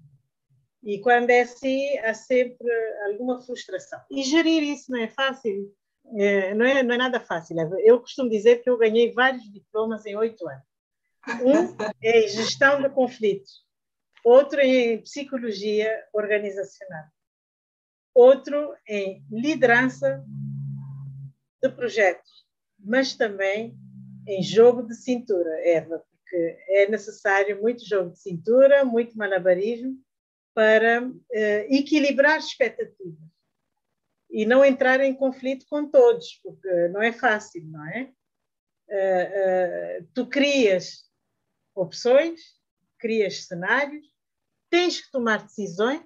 E quando é assim, há sempre alguma frustração. E gerir isso não é fácil, é, não, é, não é nada fácil. Eu costumo dizer que eu ganhei vários diplomas em oito anos. Um é gestão de conflitos, outro em psicologia organizacional outro em liderança de projetos, mas também em jogo de cintura, Eva, porque é necessário muito jogo de cintura, muito malabarismo para uh, equilibrar expectativas e não entrar em conflito com todos, porque não é fácil, não é? Uh, tu crias opções, crias cenários, tens que tomar decisões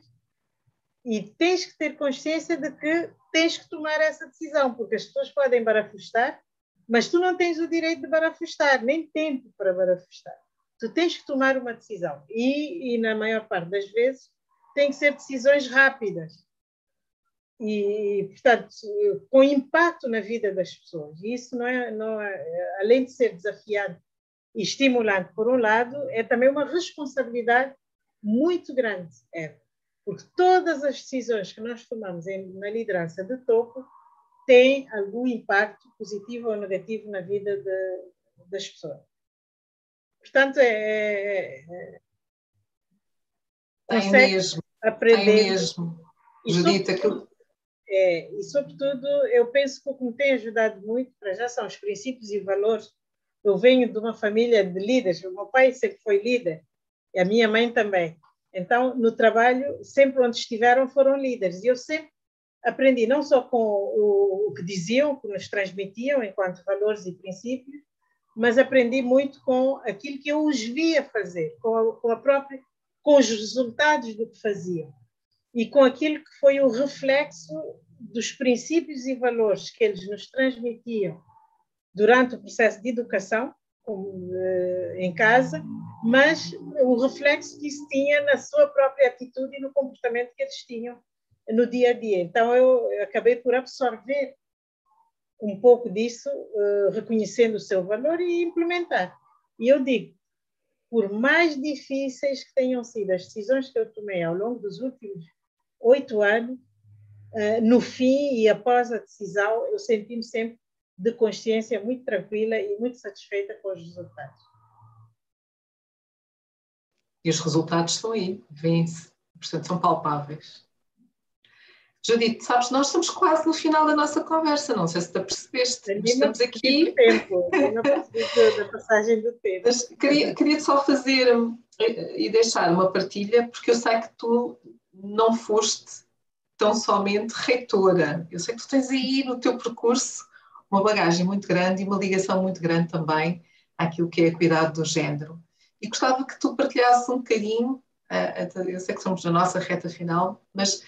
e tens que ter consciência de que tens que tomar essa decisão, porque as pessoas podem barafustar, mas tu não tens o direito de barafustar, nem tempo para barafustar. Tu tens que tomar uma decisão. E, e na maior parte das vezes, tem que ser decisões rápidas. E, portanto, com impacto na vida das pessoas. E isso não é, não é, além de ser desafiante e estimulante por um lado, é também uma responsabilidade muito grande. É porque todas as decisões que nós tomamos em, na liderança de topo têm algum impacto positivo ou negativo na vida de, das pessoas. Portanto, é, é, é tem mesmo, aprender. Tem mesmo. E Judita, sobretudo, é, e sobretudo, eu penso que o que me tem ajudado muito, para já são os princípios e valores. Eu venho de uma família de líderes, o meu pai sempre foi líder, e a minha mãe também. Então, no trabalho, sempre onde estiveram foram líderes. E eu sempre aprendi não só com o, o que diziam, o que nos transmitiam enquanto valores e princípios, mas aprendi muito com aquilo que eu os via fazer, com a, com a própria, com os resultados do que faziam e com aquilo que foi o reflexo dos princípios e valores que eles nos transmitiam durante o processo de educação, uh, em casa, mas o reflexo que isso tinha na sua própria atitude e no comportamento que eles tinham no dia a dia. Então eu acabei por absorver um pouco disso, uh, reconhecendo o seu valor e implementar. E eu digo, por mais difíceis que tenham sido as decisões que eu tomei ao longo dos últimos oito anos, uh, no fim e após a decisão, eu senti-me sempre de consciência muito tranquila e muito satisfeita com os resultados. E os resultados estão aí, vêm-se, portanto, são palpáveis. Judite, sabes, nós estamos quase no final da nossa conversa, não sei se te percebeste. Estamos aqui. Tempo, não percebi da passagem do tempo. Mas queria, queria só fazer eh, e deixar uma partilha, porque eu sei que tu não foste tão somente reitora. Eu sei que tu tens aí no teu percurso uma bagagem muito grande e uma ligação muito grande também àquilo que é cuidado do género. E gostava que tu partilhasses um bocadinho, eh, eu sei que somos na nossa reta final, mas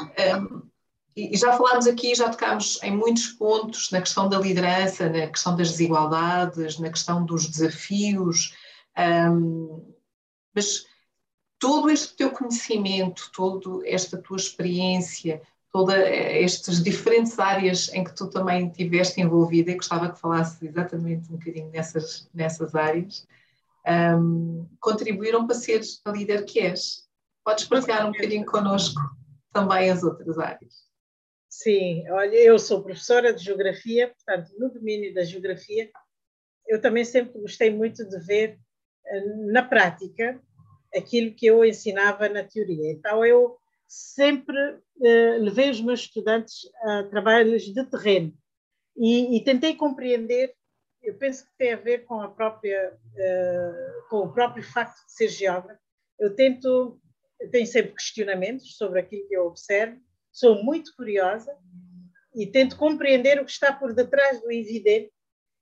um, e já falámos aqui, já tocámos em muitos pontos na questão da liderança, na questão das desigualdades, na questão dos desafios, um, mas todo este teu conhecimento, toda esta tua experiência, todas estas diferentes áreas em que tu também estiveste envolvida, e gostava que falasses exatamente um bocadinho nessas, nessas áreas, um, contribuíram para seres a líder que és. Podes partilhar um bocadinho connosco? Também as outras áreas. Sim, olha, eu sou professora de geografia, portanto, no domínio da geografia, eu também sempre gostei muito de ver eh, na prática aquilo que eu ensinava na teoria. Então, eu sempre uh, levei os meus estudantes a trabalhos de terreno e, e, tentei compreender. Eu penso que tem a ver com a própria, uh, com o próprio facto de ser geógrafo. Eu tento tenho sempre questionamentos sobre aquilo que eu observo, sou muito curiosa e tento compreender o que está por detrás do evidente.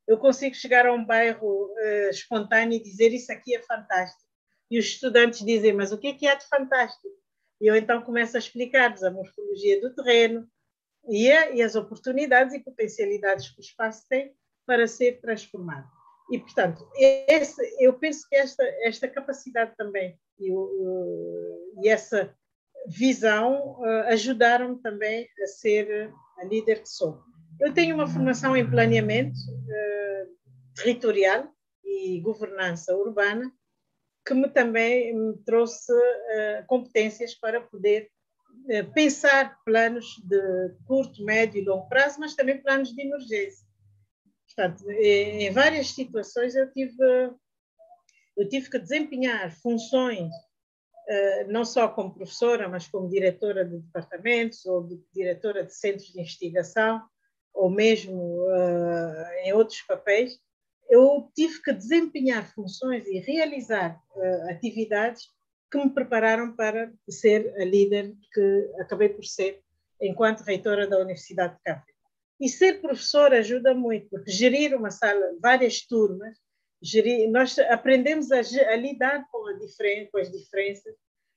Eu consigo chegar a um bairro uh, espontâneo e dizer isso aqui é fantástico. E os estudantes dizem, mas o que é que há de fantástico? E eu então começo a explicar-lhes a morfologia do terreno e, a, e as oportunidades e potencialidades que o espaço tem para ser transformado. E, portanto, esse, eu penso que esta, esta capacidade também e, e essa visão uh, ajudaram-me também a ser a líder que sou. Eu tenho uma formação em planeamento uh, territorial e governança urbana, que me também me trouxe uh, competências para poder pensar planos de curto, médio e longo prazo, mas também planos de emergência. Portanto, em várias situações eu tive eu tive que desempenhar funções, uh, não só como professora, mas como diretora de departamentos ou de, diretora de centros de investigação, ou mesmo uh, em outros papéis. Eu tive que desempenhar funções e realizar uh, atividades que me prepararam para ser a líder que acabei por ser enquanto reitora da Universidade de Cabo E ser professora ajuda muito, porque gerir uma sala, várias turmas, gerir, nós aprendemos a, a lidar com, diferen, com, as diferenças,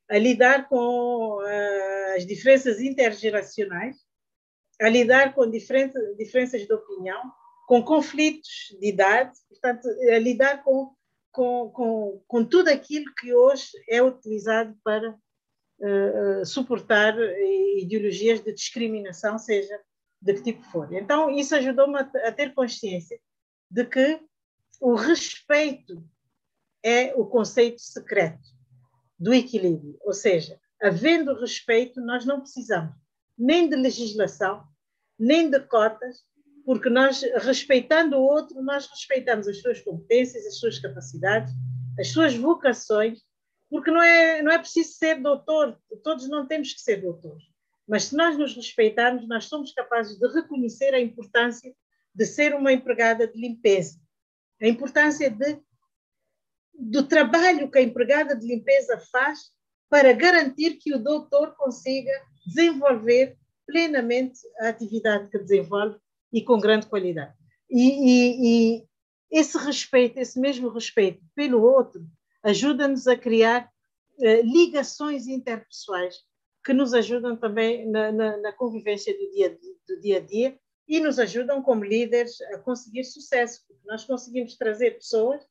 a lidar com uh, as diferenças intergeracionais, a lidar com diferentes, diferenças de opinião, com conflitos de idade, portanto, a lidar com, com, com, com tudo aquilo que hoje é utilizado para uh, suportar ideologias de discriminação, seja de que tipo for. Então, isso ajudou-me a, a ter consciência de que o respeito é o conceito secreto do equilíbrio, ou seja, havendo respeito, nós não precisamos nem de legislação, nem de cotas, porque nós, respeitando o outro, nós respeitamos as suas competências, as suas capacidades, as suas vocações, porque não é, não é preciso ser doutor, todos não temos que ser doutores, mas se nós nos respeitarmos, nós somos capazes de reconhecer a importância de ser uma empregada de limpeza, a importância de, do trabalho que a empregada de limpeza faz para garantir que o doutor consiga desenvolver plenamente a atividade que desenvolve e com grande qualidade. E, e, e esse respeito, esse mesmo respeito pelo outro, ajuda-nos a criar eh, ligações interpessoais que nos ajudam também na, na, na convivência do dia, do dia a dia e nos ajudam como líderes a conseguir sucesso. Nós conseguimos trazer pessoas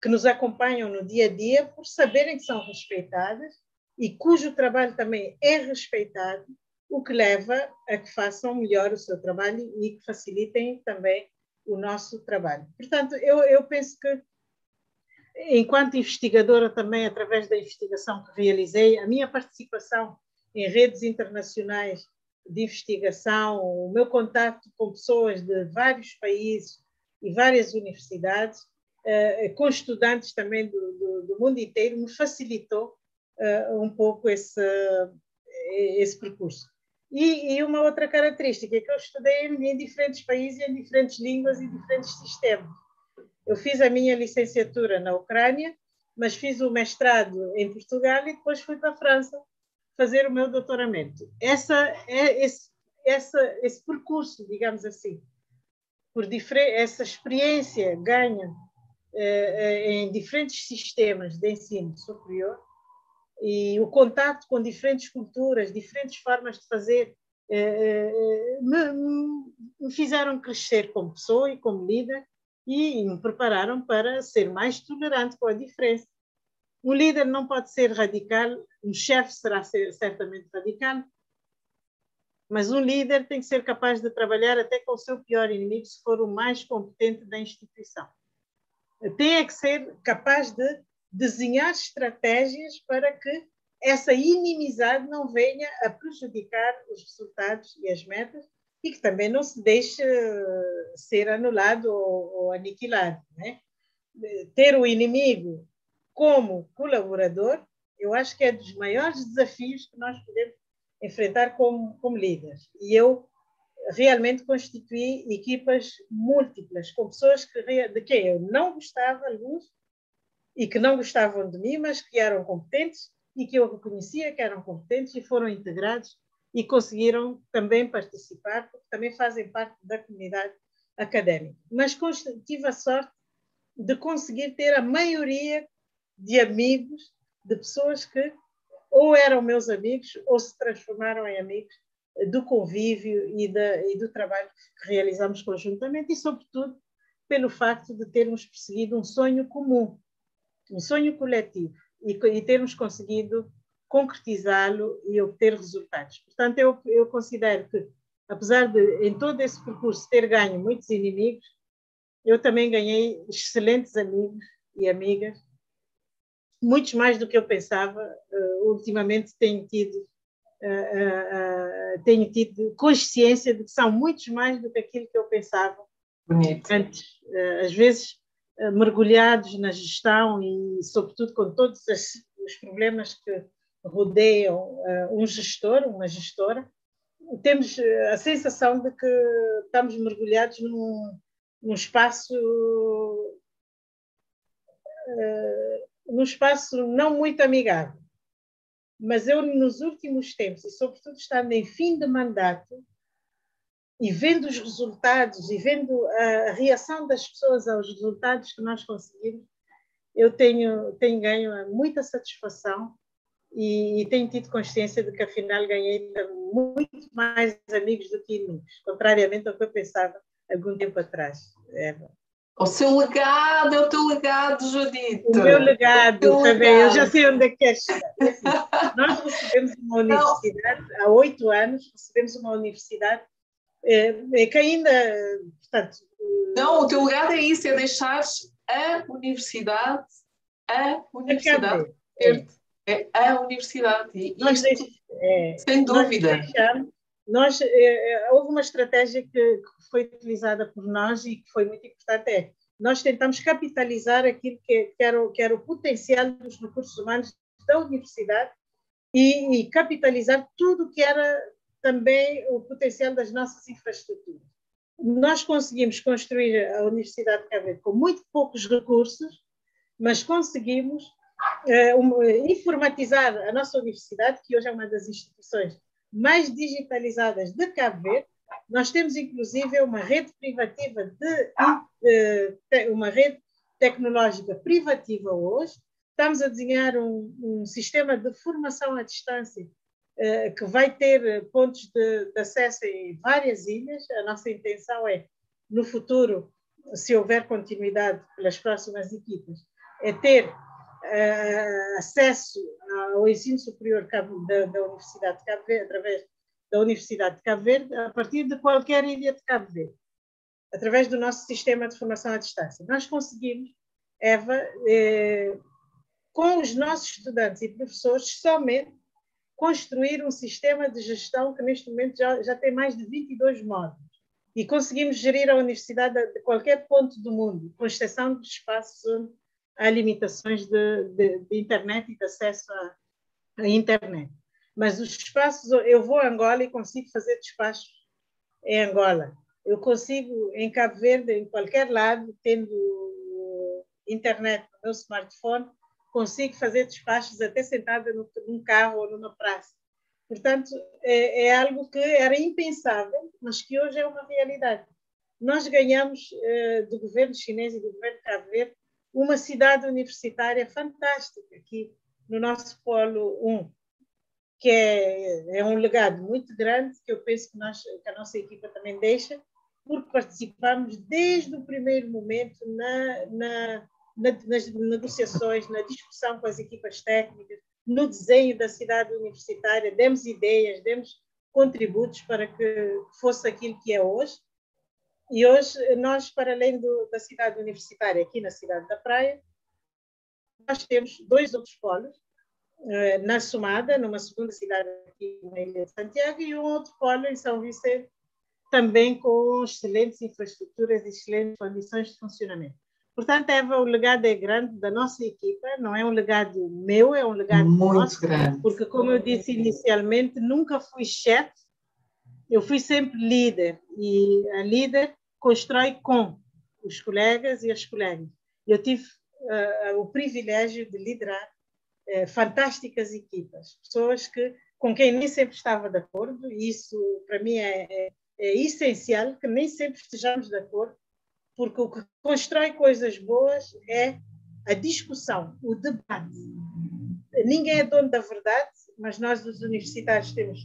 que nos acompanham no dia a dia por saberem que são respeitadas e cujo trabalho também é respeitado, o que leva a que façam melhor o seu trabalho e que facilitem também o nosso trabalho. Portanto, eu, eu penso que, enquanto investigadora também, através da investigação que realizei, a minha participação em redes internacionais de investigação, o meu contato com pessoas de vários países e várias universidades uh, com estudantes também do, do, do, mundo inteiro, me facilitou uh, um pouco esse, esse percurso. E, e, uma outra característica é que eu estudei em diferentes países, em diferentes línguas e diferentes sistemas. Eu fiz a minha licenciatura na Ucrânia, mas fiz o mestrado em Portugal e depois fui para a França fazer o meu doutoramento. Essa é esse, essa, esse percurso, digamos assim, por essa experiência ganha eh, em diferentes sistemas de ensino superior e o contato com diferentes culturas, diferentes formas de fazer, eh, eh, me, me fizeram crescer como pessoa e como líder e me prepararam para ser mais tolerante com a diferença. Um líder não pode ser radical, um chefe será ser, certamente radical, mas um líder tem que ser capaz de trabalhar até com o seu pior inimigo, se for o mais competente da instituição. Tem é que ser capaz de desenhar estratégias para que essa inimizade não venha a prejudicar os resultados e as metas e que também não se deixe eh, ser anulado ou, ou aniquilado. Né? Ter o inimigo como colaborador, eu acho que é dos maiores desafios que nós podemos enfrentar como, como líderes. E eu realmente constituí equipas múltiplas, com pessoas que, de quem eu não gostava, alguns, e que não gostavam de mim, mas que eram competentes e que eu reconhecia que eram competentes e foram integrados e conseguiram também participar, porque também fazem parte da comunidade académica. Mas tive a sorte de conseguir ter a maioria de amigos, de pessoas que ou eram meus amigos ou se transformaram em amigos do convívio e, da, e do trabalho que realizamos conjuntamente e, sobretudo, pelo facto de termos perseguido um sonho comum, um sonho coletivo e, e termos conseguido concretizá-lo e obter resultados. Portanto, eu, eu considero que, apesar de, em todo esse percurso, ter ganho muitos inimigos, eu também ganhei excelentes amigos e amigas, muitos mais do que eu pensava. Uh, ultimamente tenho tido, uh, tenho tido consciência de que são muitos mais do que aquilo que eu pensava Bonito. antes. às vezes, mergulhados na gestão e, sobretudo, com todos os problemas que rodeiam um gestor, uma gestora, temos a sensação de que estamos mergulhados num, num espaço uh, num espaço não muito amigável. Mas eu, nos últimos tempos, e sobretudo estando em fim de mandato, e vendo os resultados e vendo a reação das pessoas aos resultados que nós conseguimos, eu tenho, tenho ganho muita satisfação e, e, tenho tido consciência de que afinal ganhei muito mais amigos do que inimigos, contrariamente ao que eu pensava algum tempo atrás. Eva. O seu legado é o teu legado, Judite. O meu legado o também, legado. eu já sei onde é que queres chegar. Nós recebemos uma universidade, há oito anos, recebemos uma universidade é, é que ainda, portanto... Não, o teu legado é isso, é deixar a universidade, a universidade, é a universidade. E isto, é, sem dúvida. Nós, deixamos, nós é, é, houve uma estratégia que, que, foi utilizada por nós e que foi muito importante. É, nós tentamos capitalizar aquilo que, que, era, que era o potencial dos recursos humanos da universidade e, e capitalizar tudo que era também o potencial das nossas infraestruturas. Nós conseguimos construir a Universidade de Cabo com muito poucos recursos, mas conseguimos uh, um, informatizar a nossa universidade, que hoje é uma das instituições mais digitalizadas de Cabo Verde. Nós temos, inclusive, uma rede privativa de, de uma rede tecnológica privativa hoje. Estamos a desenhar um, um sistema de formação à distância uh, que vai ter pontos de, de acesso em várias ilhas. A nossa intenção é, no futuro, se houver continuidade pelas próximas equipas, é ter uh, acesso ao ensino superior da, da, Universidade de Cabo Verde, através da Universidade de Cabo Verde, a partir de qualquer ilha de Cabo Verde, através do nosso sistema de formação à distância. Nós conseguimos, Eva, eh, com os nossos estudantes e professores, somente construir um sistema de gestão que neste momento já, já tem mais de 22 módulos. e conseguimos gerir a universidade de qualquer ponto do mundo, com exceção de espaços onde há limitações de, de, de internet e de acesso à, à, internet. Mas os espaços, eu vou a Angola e consigo fazer despachos em Angola. Eu consigo, em Cabo Verde, em qualquer lado, tendo internet no meu smartphone, consigo fazer despachos até sentada num carro ou numa praça. Portanto, é, é, algo que era impensável, mas que hoje é uma realidade. Nós ganhamos eh, do governo chinês e do governo Cabo Verde uma cidade universitária fantástica aqui no nosso polo 1, que é, é um legado muito grande que eu penso que, nós, que a nossa equipa também deixa, porque participamos desde o primeiro momento na, na, na, nas negociações, na discussão com as equipas técnicas, no desenho da cidade universitária, demos ideias, demos contributos para que fosse aquilo que é hoje. E hoje, nós, para além do, da cidade universitária, aqui na cidade da Praia, nós temos dois outros polos, eh, na Sumada, numa segunda cidade aqui na Ilha de Santiago, e um outro polo em São Vicente, também com excelentes infraestruturas e excelentes condições de funcionamento. Portanto, Eva, o legado é grande da nossa equipa, não é um legado meu, é um legado muito nosso, grande. Porque, como eu disse inicialmente, nunca fui chefe, eu fui sempre líder e a líder constrói com os colegas e as colegas. Eu tive uh, o privilégio de liderar uh, fantásticas equipas, pessoas que com quem nem sempre estava de acordo, e isso para mim é, é, é essencial que nem sempre estejamos de acordo, porque o que constrói coisas boas é a discussão, o debate. Ninguém é dono da verdade, mas nós, os universitários, temos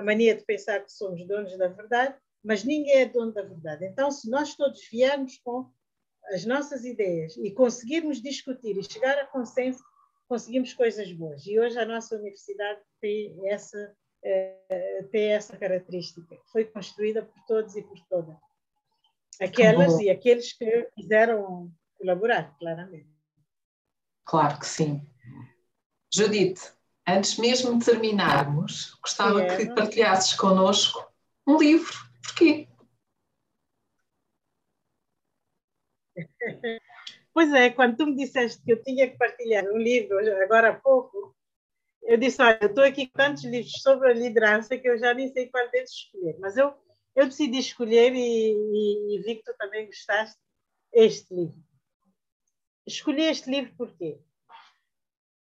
a mania de pensar que somos donos da verdade, mas ninguém é dono da verdade. Então, se nós todos viermos com as nossas ideias e conseguirmos discutir e chegar a consenso, conseguimos coisas boas. E hoje a nossa universidade tem essa, eh, tem essa característica. Foi construída por todos e por todas aquelas e aqueles que quiseram colaborar, claramente. Claro que sim. Judite, antes mesmo de terminarmos, gostava é, que partilhasses connosco um livro. Porquê? Pois é, quando tu me disseste que eu tinha que partilhar um livro agora há pouco, eu disse, olha, eu estou aqui com tantos livros sobre a liderança que eu já nem sei qual deles escolher, mas eu eu decidi escolher e, e, e vi que tu também gostaste este livro. Escolhi este livro porque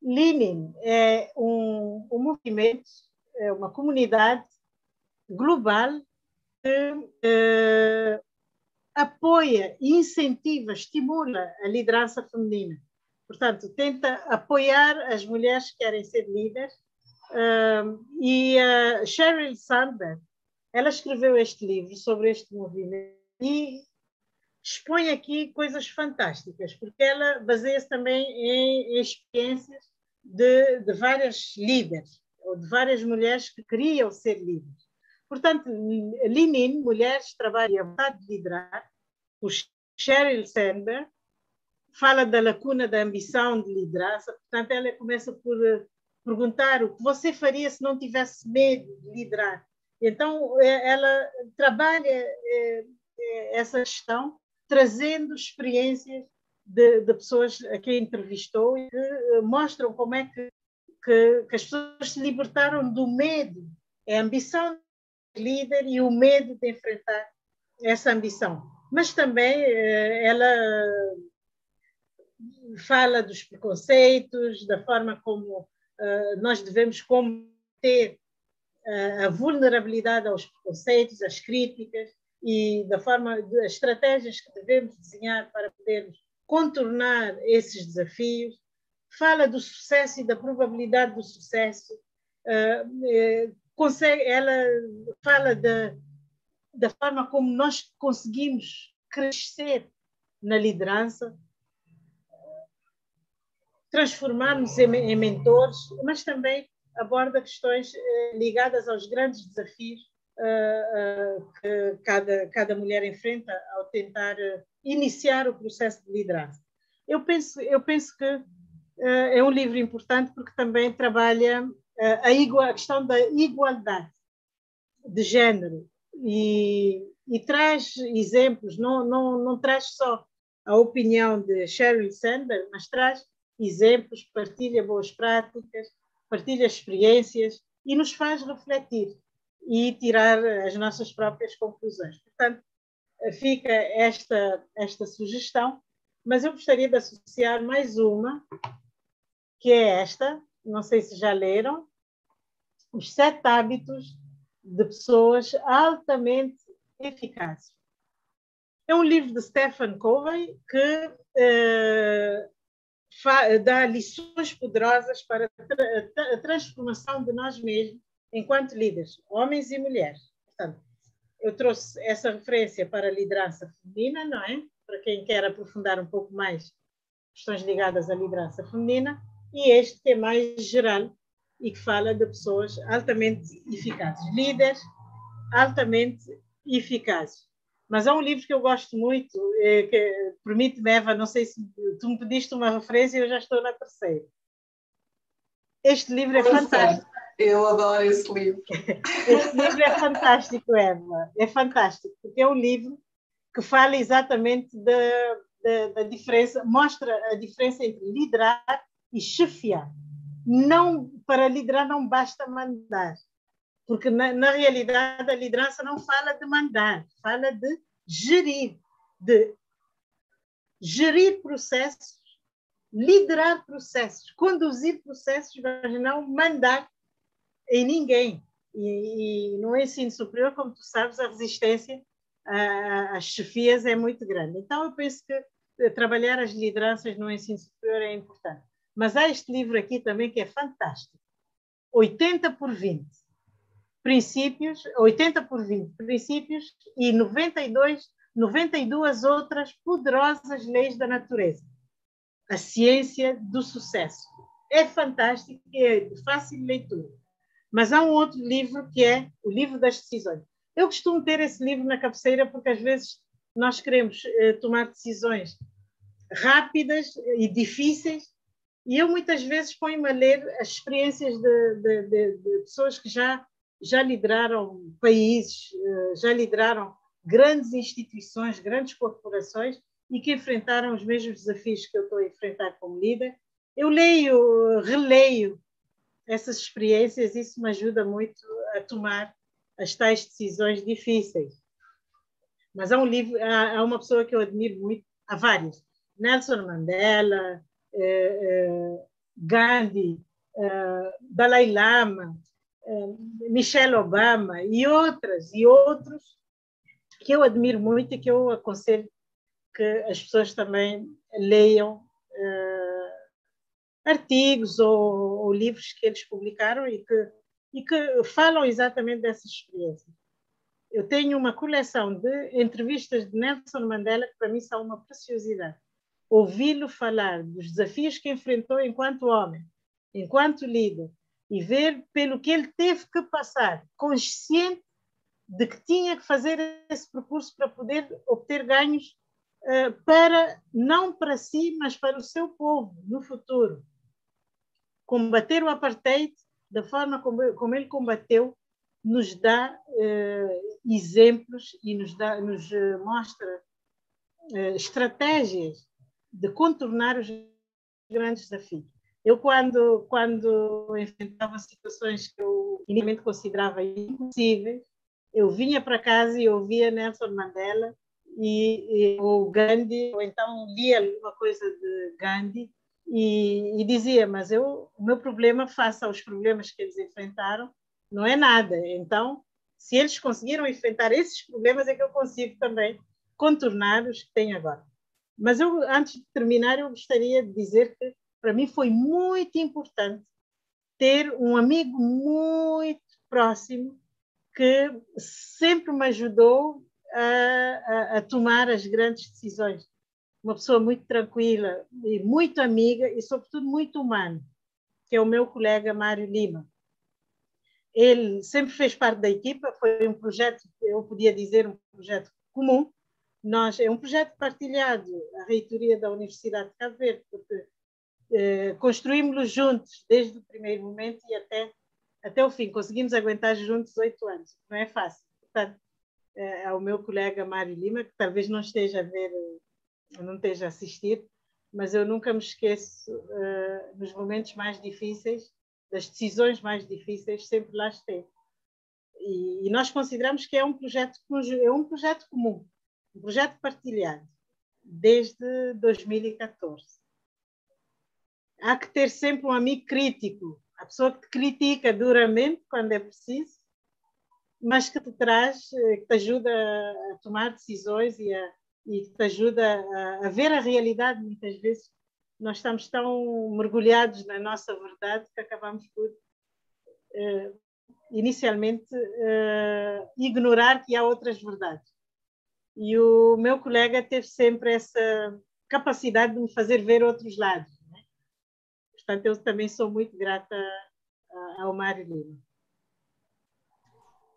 Lenin é um, um movimento, é uma comunidade global que eh, apoia, incentiva, estimula a liderança feminina. Portanto, tenta apoiar as mulheres que querem ser líderes. Uh, e a Sheryl Sandberg ela escreveu este livro sobre este movimento e expõe aqui coisas fantásticas, porque ela baseia-se também em, experiências de, de várias líderes, ou de várias mulheres que queriam ser líderes. Portanto, Lenin, Mulheres, Trabalho e a Vontade de Liderar, o Sheryl Sandberg, fala da lacuna da ambição de liderança. Portanto, ela começa por eh, perguntar o que você faria se não tivesse medo de liderar. Então, é, ela trabalha é, essa gestão trazendo experiências de, de, pessoas a quem entrevistou e que mostram como é que, que, que as pessoas se libertaram do medo. É a ambição de líder e o medo de enfrentar essa ambição. Mas também ela fala dos preconceitos, da forma como nós devemos combater a vulnerabilidade aos preconceitos, às críticas e da forma, das estratégias que devemos desenhar para podermos contornar esses desafios. Fala do sucesso e da probabilidade do sucesso. Uh, consegue, ela fala da, da forma como nós conseguimos crescer na liderança, transformar-nos em, em mentores, mas também aborda questões eh, ligadas aos grandes desafios que cada, cada mulher enfrenta ao tentar iniciar o processo de liderança. Eu penso, eu penso que é um livro importante porque também trabalha a, igual, a questão da igualdade de género e, e traz exemplos, não, não, não traz só a opinião de Sheryl Sanders, mas traz exemplos, partilha boas práticas, partilha experiências e nos faz refletir e tirar as nossas próprias conclusões. Portanto, fica esta, esta sugestão, mas eu gostaria de associar mais uma, que é esta, não sei se já leram, Os Sete Hábitos de Pessoas Altamente Eficazes. É um livro de Stephen Covey que eh, dá lições poderosas para a transformação de nós mesmos enquanto líderes, homens e mulheres. Portanto, eu trouxe essa referência para a liderança feminina, não é? Para quem quer aprofundar um pouco mais questões ligadas à liderança feminina, e este que é mais geral e que fala de pessoas altamente eficazes, líderes altamente eficazes. Mas há um livro que eu gosto muito, é, que permite-me, Eva, não sei se tu me pediste uma referência, eu já estou na terceira. Este livro é fantástico. Eu adoro esse livro. Este livro é fantástico, Eva. É fantástico, porque é um livro que fala exatamente da, da, da diferença, mostra a diferença entre liderar e chefiar. Não, para liderar não basta mandar, porque na, na realidade a liderança não fala de mandar, fala de gerir, de gerir processos, liderar processos, conduzir processos, mas não mandar em ninguém. E, e no ensino superior, como tu sabes, a resistência às chefias é muito grande. Então, eu penso que eh, trabalhar as lideranças no ensino superior é importante. Mas há este livro aqui também que é fantástico. 80 por 20 princípios, 80 por 20 princípios e 92, 92 outras poderosas leis da natureza. A ciência do sucesso. É fantástico, é de leitura. Mas há um outro livro que é o livro das decisões. Eu costumo ter esse livro na cabeceira porque às vezes nós queremos eh, tomar decisões rápidas e difíceis e eu muitas vezes ponho-me a ler as experiências de, de, de, de, pessoas que já, já lideraram países, eh, já lideraram grandes instituições, grandes corporações e que enfrentaram os mesmos desafios que eu estou a enfrentar como líder. Eu leio, releio essas experiências, isso me ajuda muito a tomar as tais decisões difíceis. Mas há um livro, há, há uma pessoa que eu admiro muito, há várias. Nelson Mandela, eh, eh, Gandhi, eh, Dalai Lama, eh, Michelle Obama e outras e outros que eu admiro muito e que eu aconselho que as pessoas também leiam eh, artigos ou, ou, livros que eles publicaram e que, e que falam exatamente dessas experiências. Eu tenho uma coleção de entrevistas de Nelson Mandela que para mim são uma preciosidade. Ouvi-lo falar dos desafios que enfrentou enquanto homem, enquanto líder, e ver pelo que ele teve que passar, consciente de que tinha que fazer esse percurso para poder obter ganhos uh, para não para si, mas para o seu povo no futuro combater o apartheid da forma como, como ele combateu nos dá eh, exemplos e nos, dá, nos eh, mostra eh, estratégias de contornar os grandes desafios. Eu, quando, quando enfrentava situações que eu inicialmente considerava impossíveis, eu vinha para casa e ouvia Nelson Mandela e, e o Gandhi, ou então lia alguma coisa de Gandhi e, e, dizia, mas eu, o meu problema face aos problemas que eles enfrentaram não é nada. Então, se eles conseguiram enfrentar esses problemas, é que eu consigo também contornar os que tenho agora. Mas eu, antes de terminar, eu gostaria de dizer que para mim foi muito importante ter um amigo muito próximo que sempre me ajudou a, a, a tomar as grandes decisões uma pessoa muito tranquila e muito amiga e, sobretudo, muito humano, que é o meu colega Mário Lima. Ele sempre fez parte da equipa, foi um projeto, eu podia dizer, um projeto comum. Nós, é um projeto partilhado, a reitoria da Universidade de Cabo Verde, porque eh, construímos-lo juntos, desde o primeiro momento e até, até o fim. Conseguimos aguentar juntos oito anos, não é fácil. Portanto, eh, ao meu colega Mário Lima, que talvez não esteja a ver, não esteja a assistir, mas eu nunca me esqueço uh, nos momentos mais difíceis, das decisões mais difíceis, sempre lá esteve. E, e, nós consideramos que é um projeto é um projeto comum, um projeto partilhado desde 2014. Há que ter sempre um amigo crítico, a pessoa que te critica duramente quando é preciso, mas que te traz, eh, que te ajuda a tomar decisões e, a, e que te ajuda a, a ver a realidade. Muitas vezes nós estamos tão mergulhados na nossa verdade que acabamos por uh, inicialmente uh, ignorar que há outras verdades. E o meu colega teve sempre essa capacidade de me fazer ver outros lados. Né? Portanto, eu também sou muito grata ao Lima.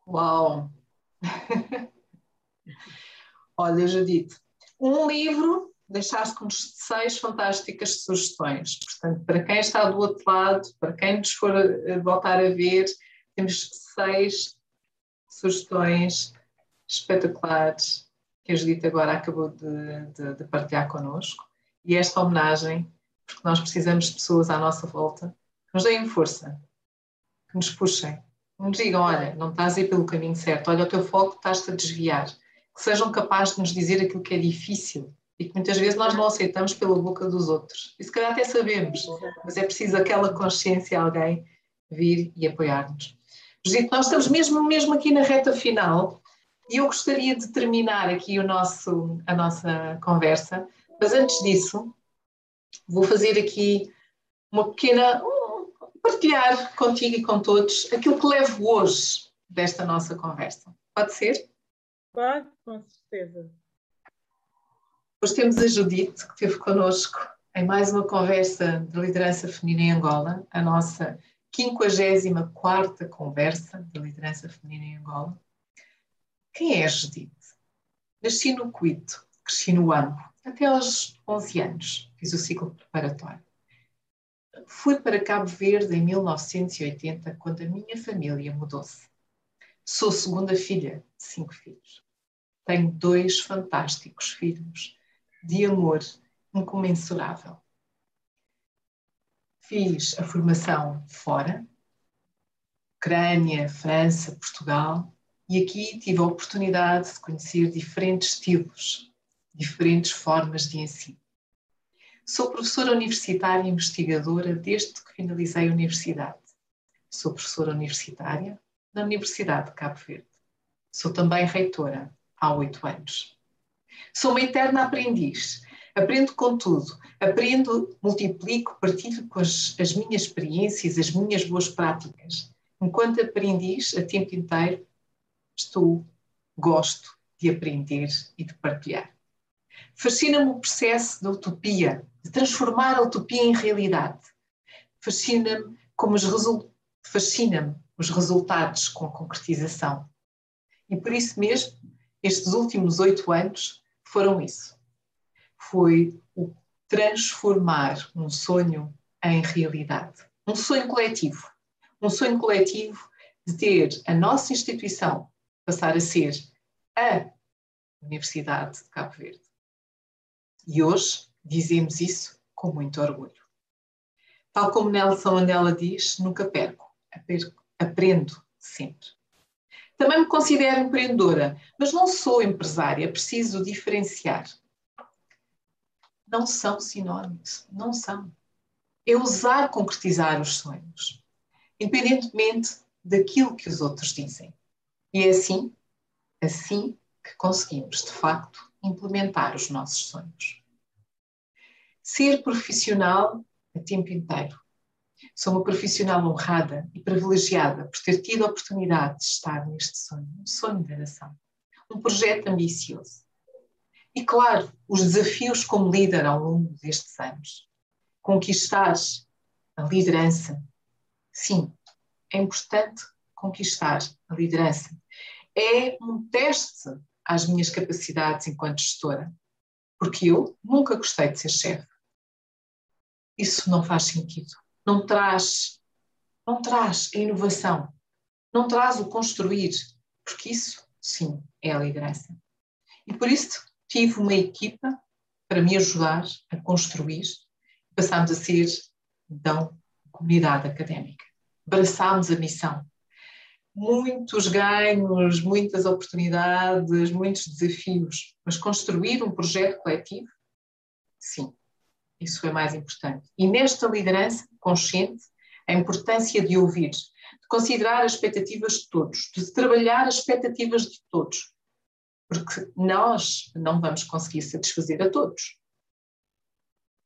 Uau! Olha, Judite, um livro, deixaste-nos seis fantásticas sugestões. Portanto, para quem está do outro lado, para quem nos for voltar a ver, temos seis sugestões espetaculares que a Judite agora acabou de, de, de partilhar connosco. E esta homenagem, porque nós precisamos de pessoas à nossa volta que nos deem força, que nos puxem, que nos digam: olha, não estás a ir pelo caminho certo, olha, o teu foco estás-te a desviar. Que sejam capazes de nos dizer aquilo que é difícil e que muitas vezes nós não aceitamos pela boca dos outros. E se calhar até sabemos, mas é preciso aquela consciência, alguém vir e apoiar-nos. Judite, nós estamos mesmo, mesmo aqui na reta final e eu gostaria de terminar aqui o nosso, a nossa conversa, mas antes disso, vou fazer aqui uma pequena. Partilhar contigo e com todos aquilo que levo hoje desta nossa conversa. Pode ser? Pode, com certeza. Hoje temos a Judite, que esteve connosco em mais uma conversa de liderança feminina em Angola, a nossa 54 conversa de liderança feminina em Angola. Quem é Judite? Nasci no Cuito, cresci no Ambo, até aos 11 anos, fiz o ciclo preparatório. Fui para Cabo Verde em 1980, quando a minha família mudou-se. Sou segunda filha cinco filhos. Tenho dois fantásticos filhos, de amor incomensurável. Fiz a formação fora, Ucrânia, França, Portugal, e aqui tive a oportunidade de conhecer diferentes estilos, diferentes formas de ensino. Sou professora universitária e investigadora desde que finalizei a universidade. Sou professora universitária na Universidade de Cabo Verde. Sou também reitora há oito anos. Sou uma eterna aprendiz. Aprendo com tudo. Aprendo, multiplico, partilho com as, as minhas experiências, as minhas boas práticas. Enquanto aprendiz, a tempo inteiro, estou, gosto de aprender e de partilhar. Fascina-me o processo da utopia, de transformar a utopia em realidade. Fascina-me como os resultados fascina-me os resultados com a concretização. E por isso mesmo, estes últimos oito anos foram isso. Foi o transformar um sonho em realidade. Um sonho coletivo. Um sonho coletivo de ter a nossa instituição passar a ser a Universidade de Cabo Verde. E hoje dizemos isso com muito orgulho. Tal como Nelson Mandela diz, nunca perco, aprendo sempre. Também me considero empreendedora, mas não sou empresária, preciso diferenciar. Não são sinónimos, não são. É usar concretizar os sonhos, independentemente daquilo que os outros dizem. E é assim, assim que conseguimos, de facto, implementar os nossos sonhos. Ser profissional a tempo inteiro. Sou uma profissional honrada e privilegiada por ter tido a oportunidade de estar neste sonho, um sonho de nação, um projeto ambicioso. E claro, os desafios como líder ao longo destes anos. Conquistar a liderança. Sim, é importante conquistar a liderança. É um teste às minhas capacidades enquanto gestora, porque eu nunca gostei de ser chefe. Isso não faz sentido. Não traz, não traz a inovação, não traz o construir, porque isso sim, é a liderança. E por isso tive uma equipa para me ajudar a construir. Passámos a ser, então, comunidade académica. Abraçámos a missão. Muitos ganhos, muitas oportunidades, muitos desafios, mas construir um projeto coletivo, sim, isso foi mais importante. E nesta liderança consciente, a importância de ouvir, de considerar as expectativas de todos, de trabalhar as expectativas de todos, porque nós não vamos conseguir satisfazer a todos.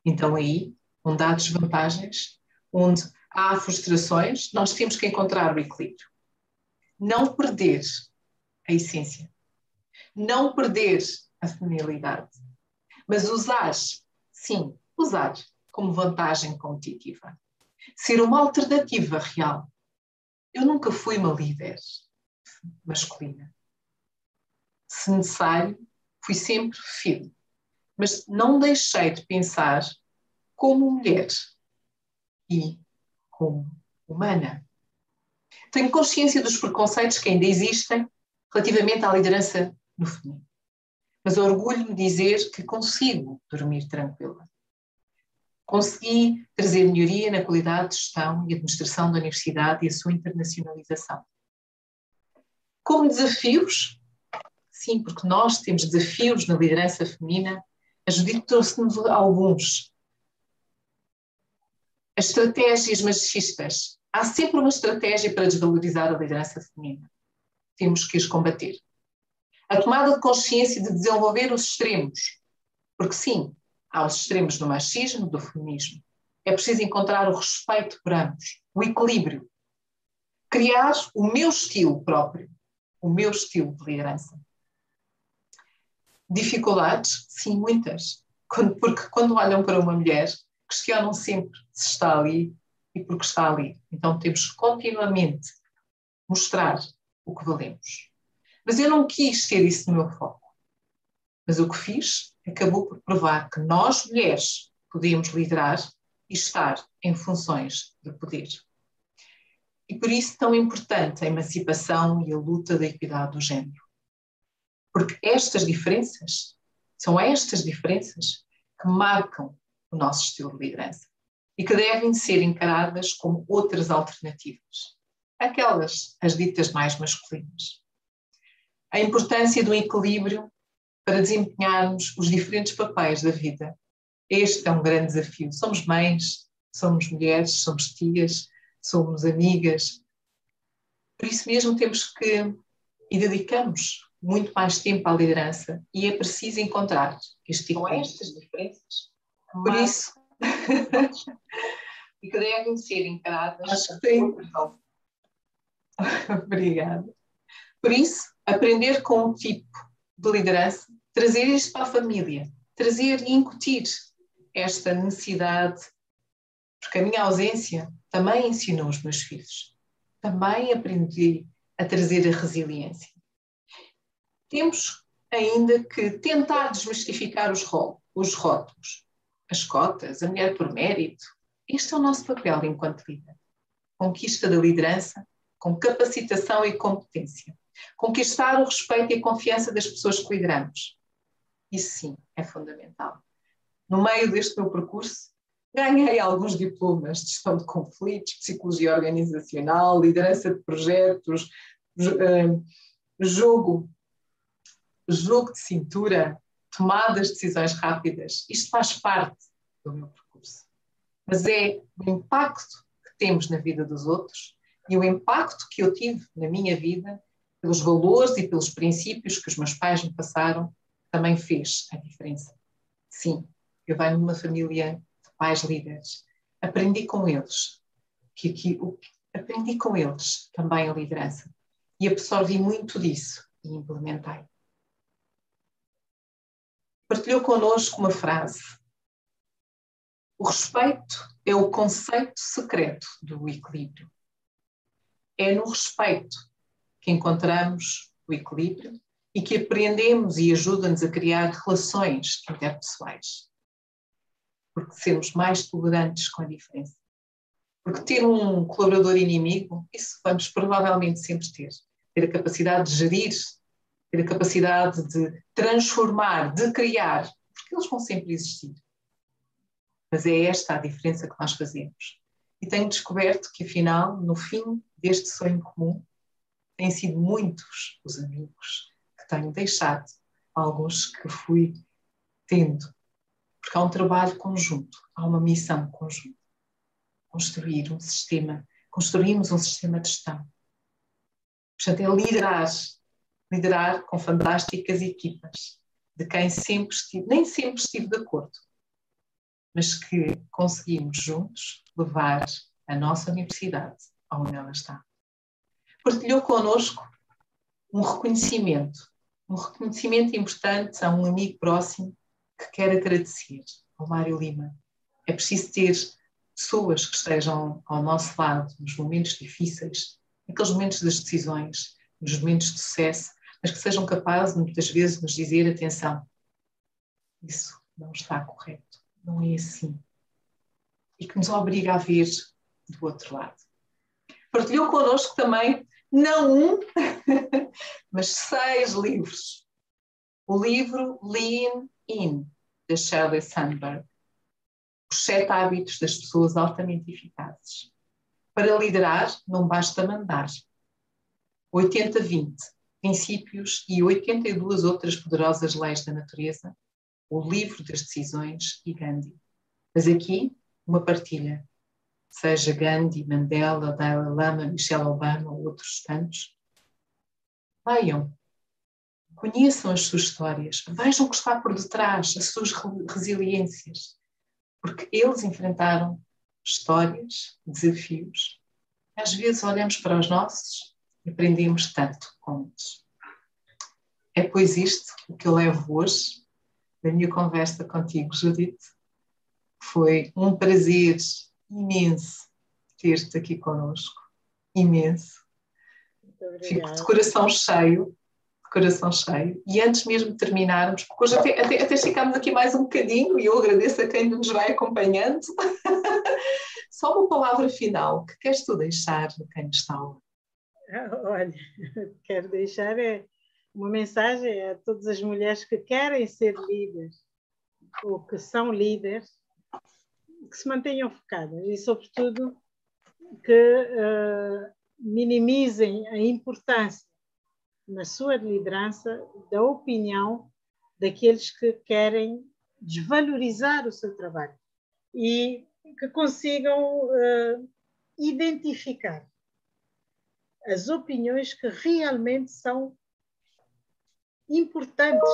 Então, aí, onde há desvantagens, onde há frustrações, nós temos que encontrar o equilíbrio. Não perder a essência, não perder a feminilidade, mas usar, sim, usar como vantagem competitiva. Ser uma alternativa real. Eu nunca fui uma líder masculina se necessário, fui sempre firme, mas não deixei de pensar como mulher e como humana. Tenho consciência dos preconceitos que ainda existem relativamente à liderança no feminino, mas orgulho-me dizer que consigo dormir tranquila. Consegui trazer melhoria na qualidade de gestão e administração da universidade e a sua internacionalização. Como desafios, Sim, porque nós temos desafios na liderança feminina. A Judite trouxe-nos alguns. As estratégias machistas. Há sempre uma estratégia para desvalorizar a liderança feminina. Temos que as combater. A tomada de consciência de desenvolver os extremos. Porque, sim, há os extremos do machismo, do feminismo. É preciso encontrar o respeito por ambos, o equilíbrio. Criar o meu estilo próprio, o meu estilo de liderança. Dificuldades? Sim, muitas. Porque quando olham para uma mulher, questionam sempre se está ali e porque está ali. Então temos que continuamente mostrar o que valemos. Mas eu não quis ter isso no meu foco. Mas o que fiz acabou por provar que nós, mulheres, podemos liderar e estar em funções de poder. E por isso tão importante a emancipação e a luta da equidade do género. Porque estas diferenças, são estas diferenças que marcam o nosso estilo de liderança e que devem ser encaradas como outras alternativas, aquelas, as ditas mais masculinas. A importância do equilíbrio para desempenharmos os diferentes papéis da vida. Este é um grande desafio. Somos mães, somos mulheres, somos tias, somos amigas. Por isso mesmo temos que e dedicamos muito mais tempo à liderança e é preciso encontrar este tipo de estas diferenças. Por Mas... isso, e que devem ser encaradas. Acho que sim. Obrigada. Por isso, aprender com o tipo de liderança, trazer isto para a família, trazer e incutir esta necessidade, porque a minha ausência também ensinou os meus filhos. Também aprendi a trazer a resiliência temos ainda que tentar desmistificar os, os rótulos, as cotas, a mulher por mérito. Este é o nosso papel enquanto líder. Conquista da liderança com capacitação e competência. Conquistar o respeito e a confiança das pessoas que lideramos. Isso sim é fundamental. No meio deste meu percurso, ganhei alguns diplomas de gestão de conflitos, psicologia organizacional, liderança de projetos, eh, jogo jogo de cintura, tomadas de decisões rápidas. Isto faz parte do meu percurso. Mas é o impacto que temos na vida dos outros e o impacto que eu tive na minha vida, pelos valores e pelos princípios que os meus pais me passaram, também fez a diferença. Sim, eu venho de uma família de pais líderes. Aprendi com eles que, que, aprendi com eles também a liderança e absorvi muito disso e implementei partilhou connosco uma frase. O respeito é o conceito secreto do equilíbrio. É no respeito que encontramos o equilíbrio e que aprendemos e ajuda-nos a criar relações interpessoais. Porque sermos mais tolerantes com a diferença. Porque ter um colaborador inimigo, isso vamos provavelmente sempre ter. Ter a capacidade de gerir ter a capacidade de transformar, de criar, porque eles vão sempre existir. Mas é esta a diferença que nós fazemos. E tenho descoberto que, afinal, no fim deste sonho comum, têm sido muitos os amigos que tenho deixado, alguns que fui tendo, porque há um trabalho conjunto, há uma missão conjunta. Construir um sistema, construímos um sistema de gestão. Portanto, é liderar, liderar com fantásticas equipas, de quem sempre estive, nem sempre estive de acordo, mas que conseguimos juntos levar a nossa universidade aonde ela está. Partilhou connosco um reconhecimento, um reconhecimento importante a um amigo próximo que quer agradecer, ao Mário Lima. É preciso ter pessoas que estejam ao nosso lado nos momentos difíceis, naqueles momentos das decisões, nos momentos de sucesso, mas que sejam capazes, muitas vezes, de nos dizer: atenção, isso não está correto, não é assim. E que nos obriga a ver do outro lado. Partilhou connosco também, não um, mas seis livros. O livro Lean In, de Shirley Sandberg. Os sete hábitos das pessoas altamente eficazes. Para liderar, não basta mandar. 80-20, princípios e 82 outras poderosas leis da natureza, o livro das decisões e Gandhi. Mas aqui, uma partilha. Seja Gandhi, Mandela, Dalai Lama, Michelle Obama ou outros tantos. Leiam, Conheçam as suas histórias, vejam o que está por detrás, as suas resiliências, porque eles enfrentaram histórias, desafios. Às vezes olhamos para os nossos e aprendemos tanto com eles. É pois isto o que eu levo hoje da minha conversa contigo, Judite. Foi um prazer imenso ter-te aqui conosco. Imenso. Fico de coração cheio coração cheio. E antes mesmo de terminarmos, porque hoje até, até, até ficamos aqui mais um bocadinho e eu agradeço a quem nos vai acompanhando. Só uma palavra final, que queres tu deixar a quem está a Olha, quero deixar é uma mensagem a todas as mulheres que querem ser líderes ou que são líderes, que se mantenham focadas e, sobretudo, que uh, minimizem a importância na sua liderança da opinião daqueles que querem desvalorizar o seu trabalho e que consigam uh, identificar as opiniões que realmente são importantes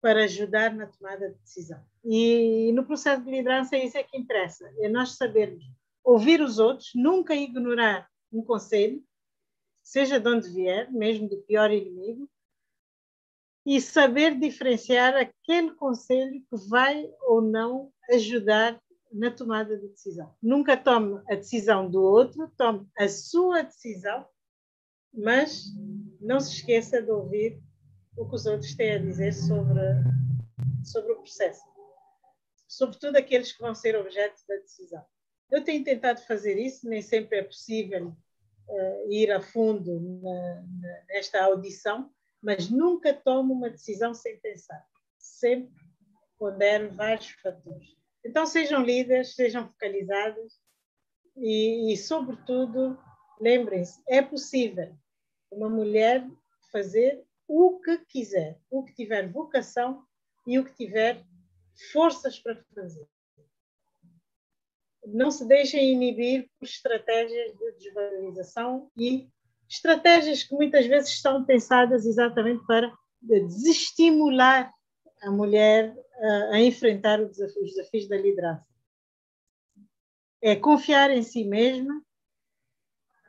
para ajudar na tomada de decisão. E no processo de liderança é isso é que interessa, é nós sabermos ouvir os outros, nunca ignorar um conselho, seja de onde vier, mesmo do pior inimigo, e saber diferenciar aquele conselho que vai ou não ajudar na tomada de decisão. Nunca tome a decisão do outro, tome a sua decisão, mas não se esqueça de ouvir o que os outros têm a dizer sobre, sobre o processo. Sobretudo aqueles que vão ser objeto da decisão. Eu tenho tentado fazer isso, nem sempre é possível uh, ir a fundo na, na, nesta audição, mas nunca tomo uma decisão sem pensar. Sempre pondero vários fatores. Então, sejam líderes, sejam focalizados e, e sobretudo, lembrem-se: é possível uma mulher fazer o que quiser, o que tiver vocação e o que tiver forças para fazer não se deixem inibir por estratégias de desvalorização e estratégias que muitas vezes são pensadas exatamente para desestimular a mulher a, enfrentar os desafios, os desafios da liderança. É confiar em si mesma,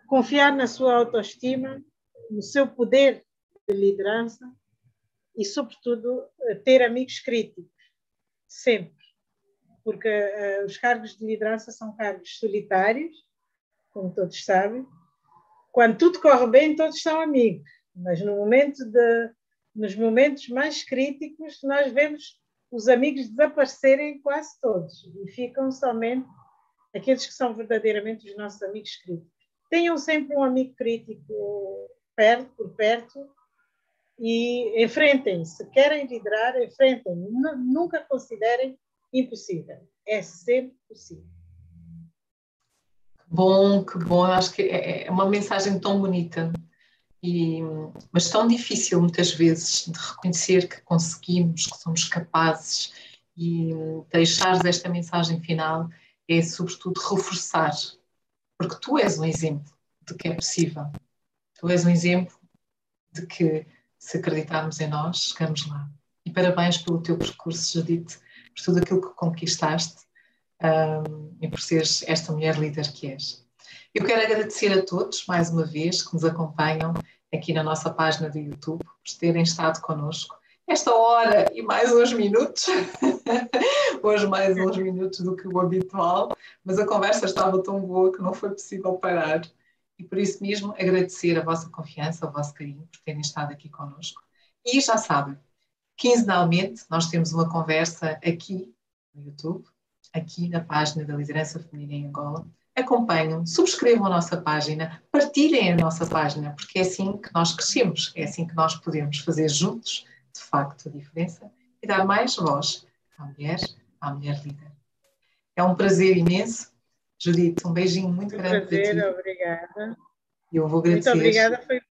confiar na sua autoestima, no seu poder de liderança e, sobretudo, ter amigos críticos, sempre porque uh, os cargos de liderança são cargos solitários, como todos sabem. Quando tudo corre bem, todos são amigos, mas no momento de, nos momentos mais críticos, nós vemos os amigos desaparecerem quase todos e ficam somente aqueles que são verdadeiramente os nossos amigos críticos. Tenham sempre um amigo crítico perto, por perto e enfrentem. Se querem liderar, enfrentem. Nunca considerem impossível. É sempre possível. Bom, que bom. Acho que é, é uma mensagem tão bonita, e, mas tão difícil muitas vezes de reconhecer que conseguimos, que somos capazes e deixar esta mensagem final é sobretudo reforçar, porque tu és um exemplo de que é possível. Tu és um exemplo de que se acreditarmos em nós, chegamos lá. E parabéns pelo teu percurso, Judite, por tudo aquilo que conquistaste um, e por seres esta mulher líder que és. Eu quero agradecer a todos, mais uma vez, que nos acompanham aqui na nossa página do YouTube, por terem estado connosco esta hora e mais uns minutos, hoje mais uns minutos do que o habitual, mas a conversa estava tão boa que não foi possível parar. E por isso mesmo agradecer a vossa confiança, o vosso carinho por terem estado aqui connosco. E já sabem, quinzenalmente nós temos uma conversa aqui no YouTube, aqui na página da Liderança Feminina em Angola. Acompanham, subscrevam a nossa página, partilhem a nossa página, porque é assim que nós crescemos, é assim que nós podemos fazer juntos, de facto, a diferença e dar mais voz à mulher, à mulher líder. É um prazer imenso. Judite, um beijinho muito grande prazer, para ti. obrigada. Eu vou agradecer. Muito obrigada, foi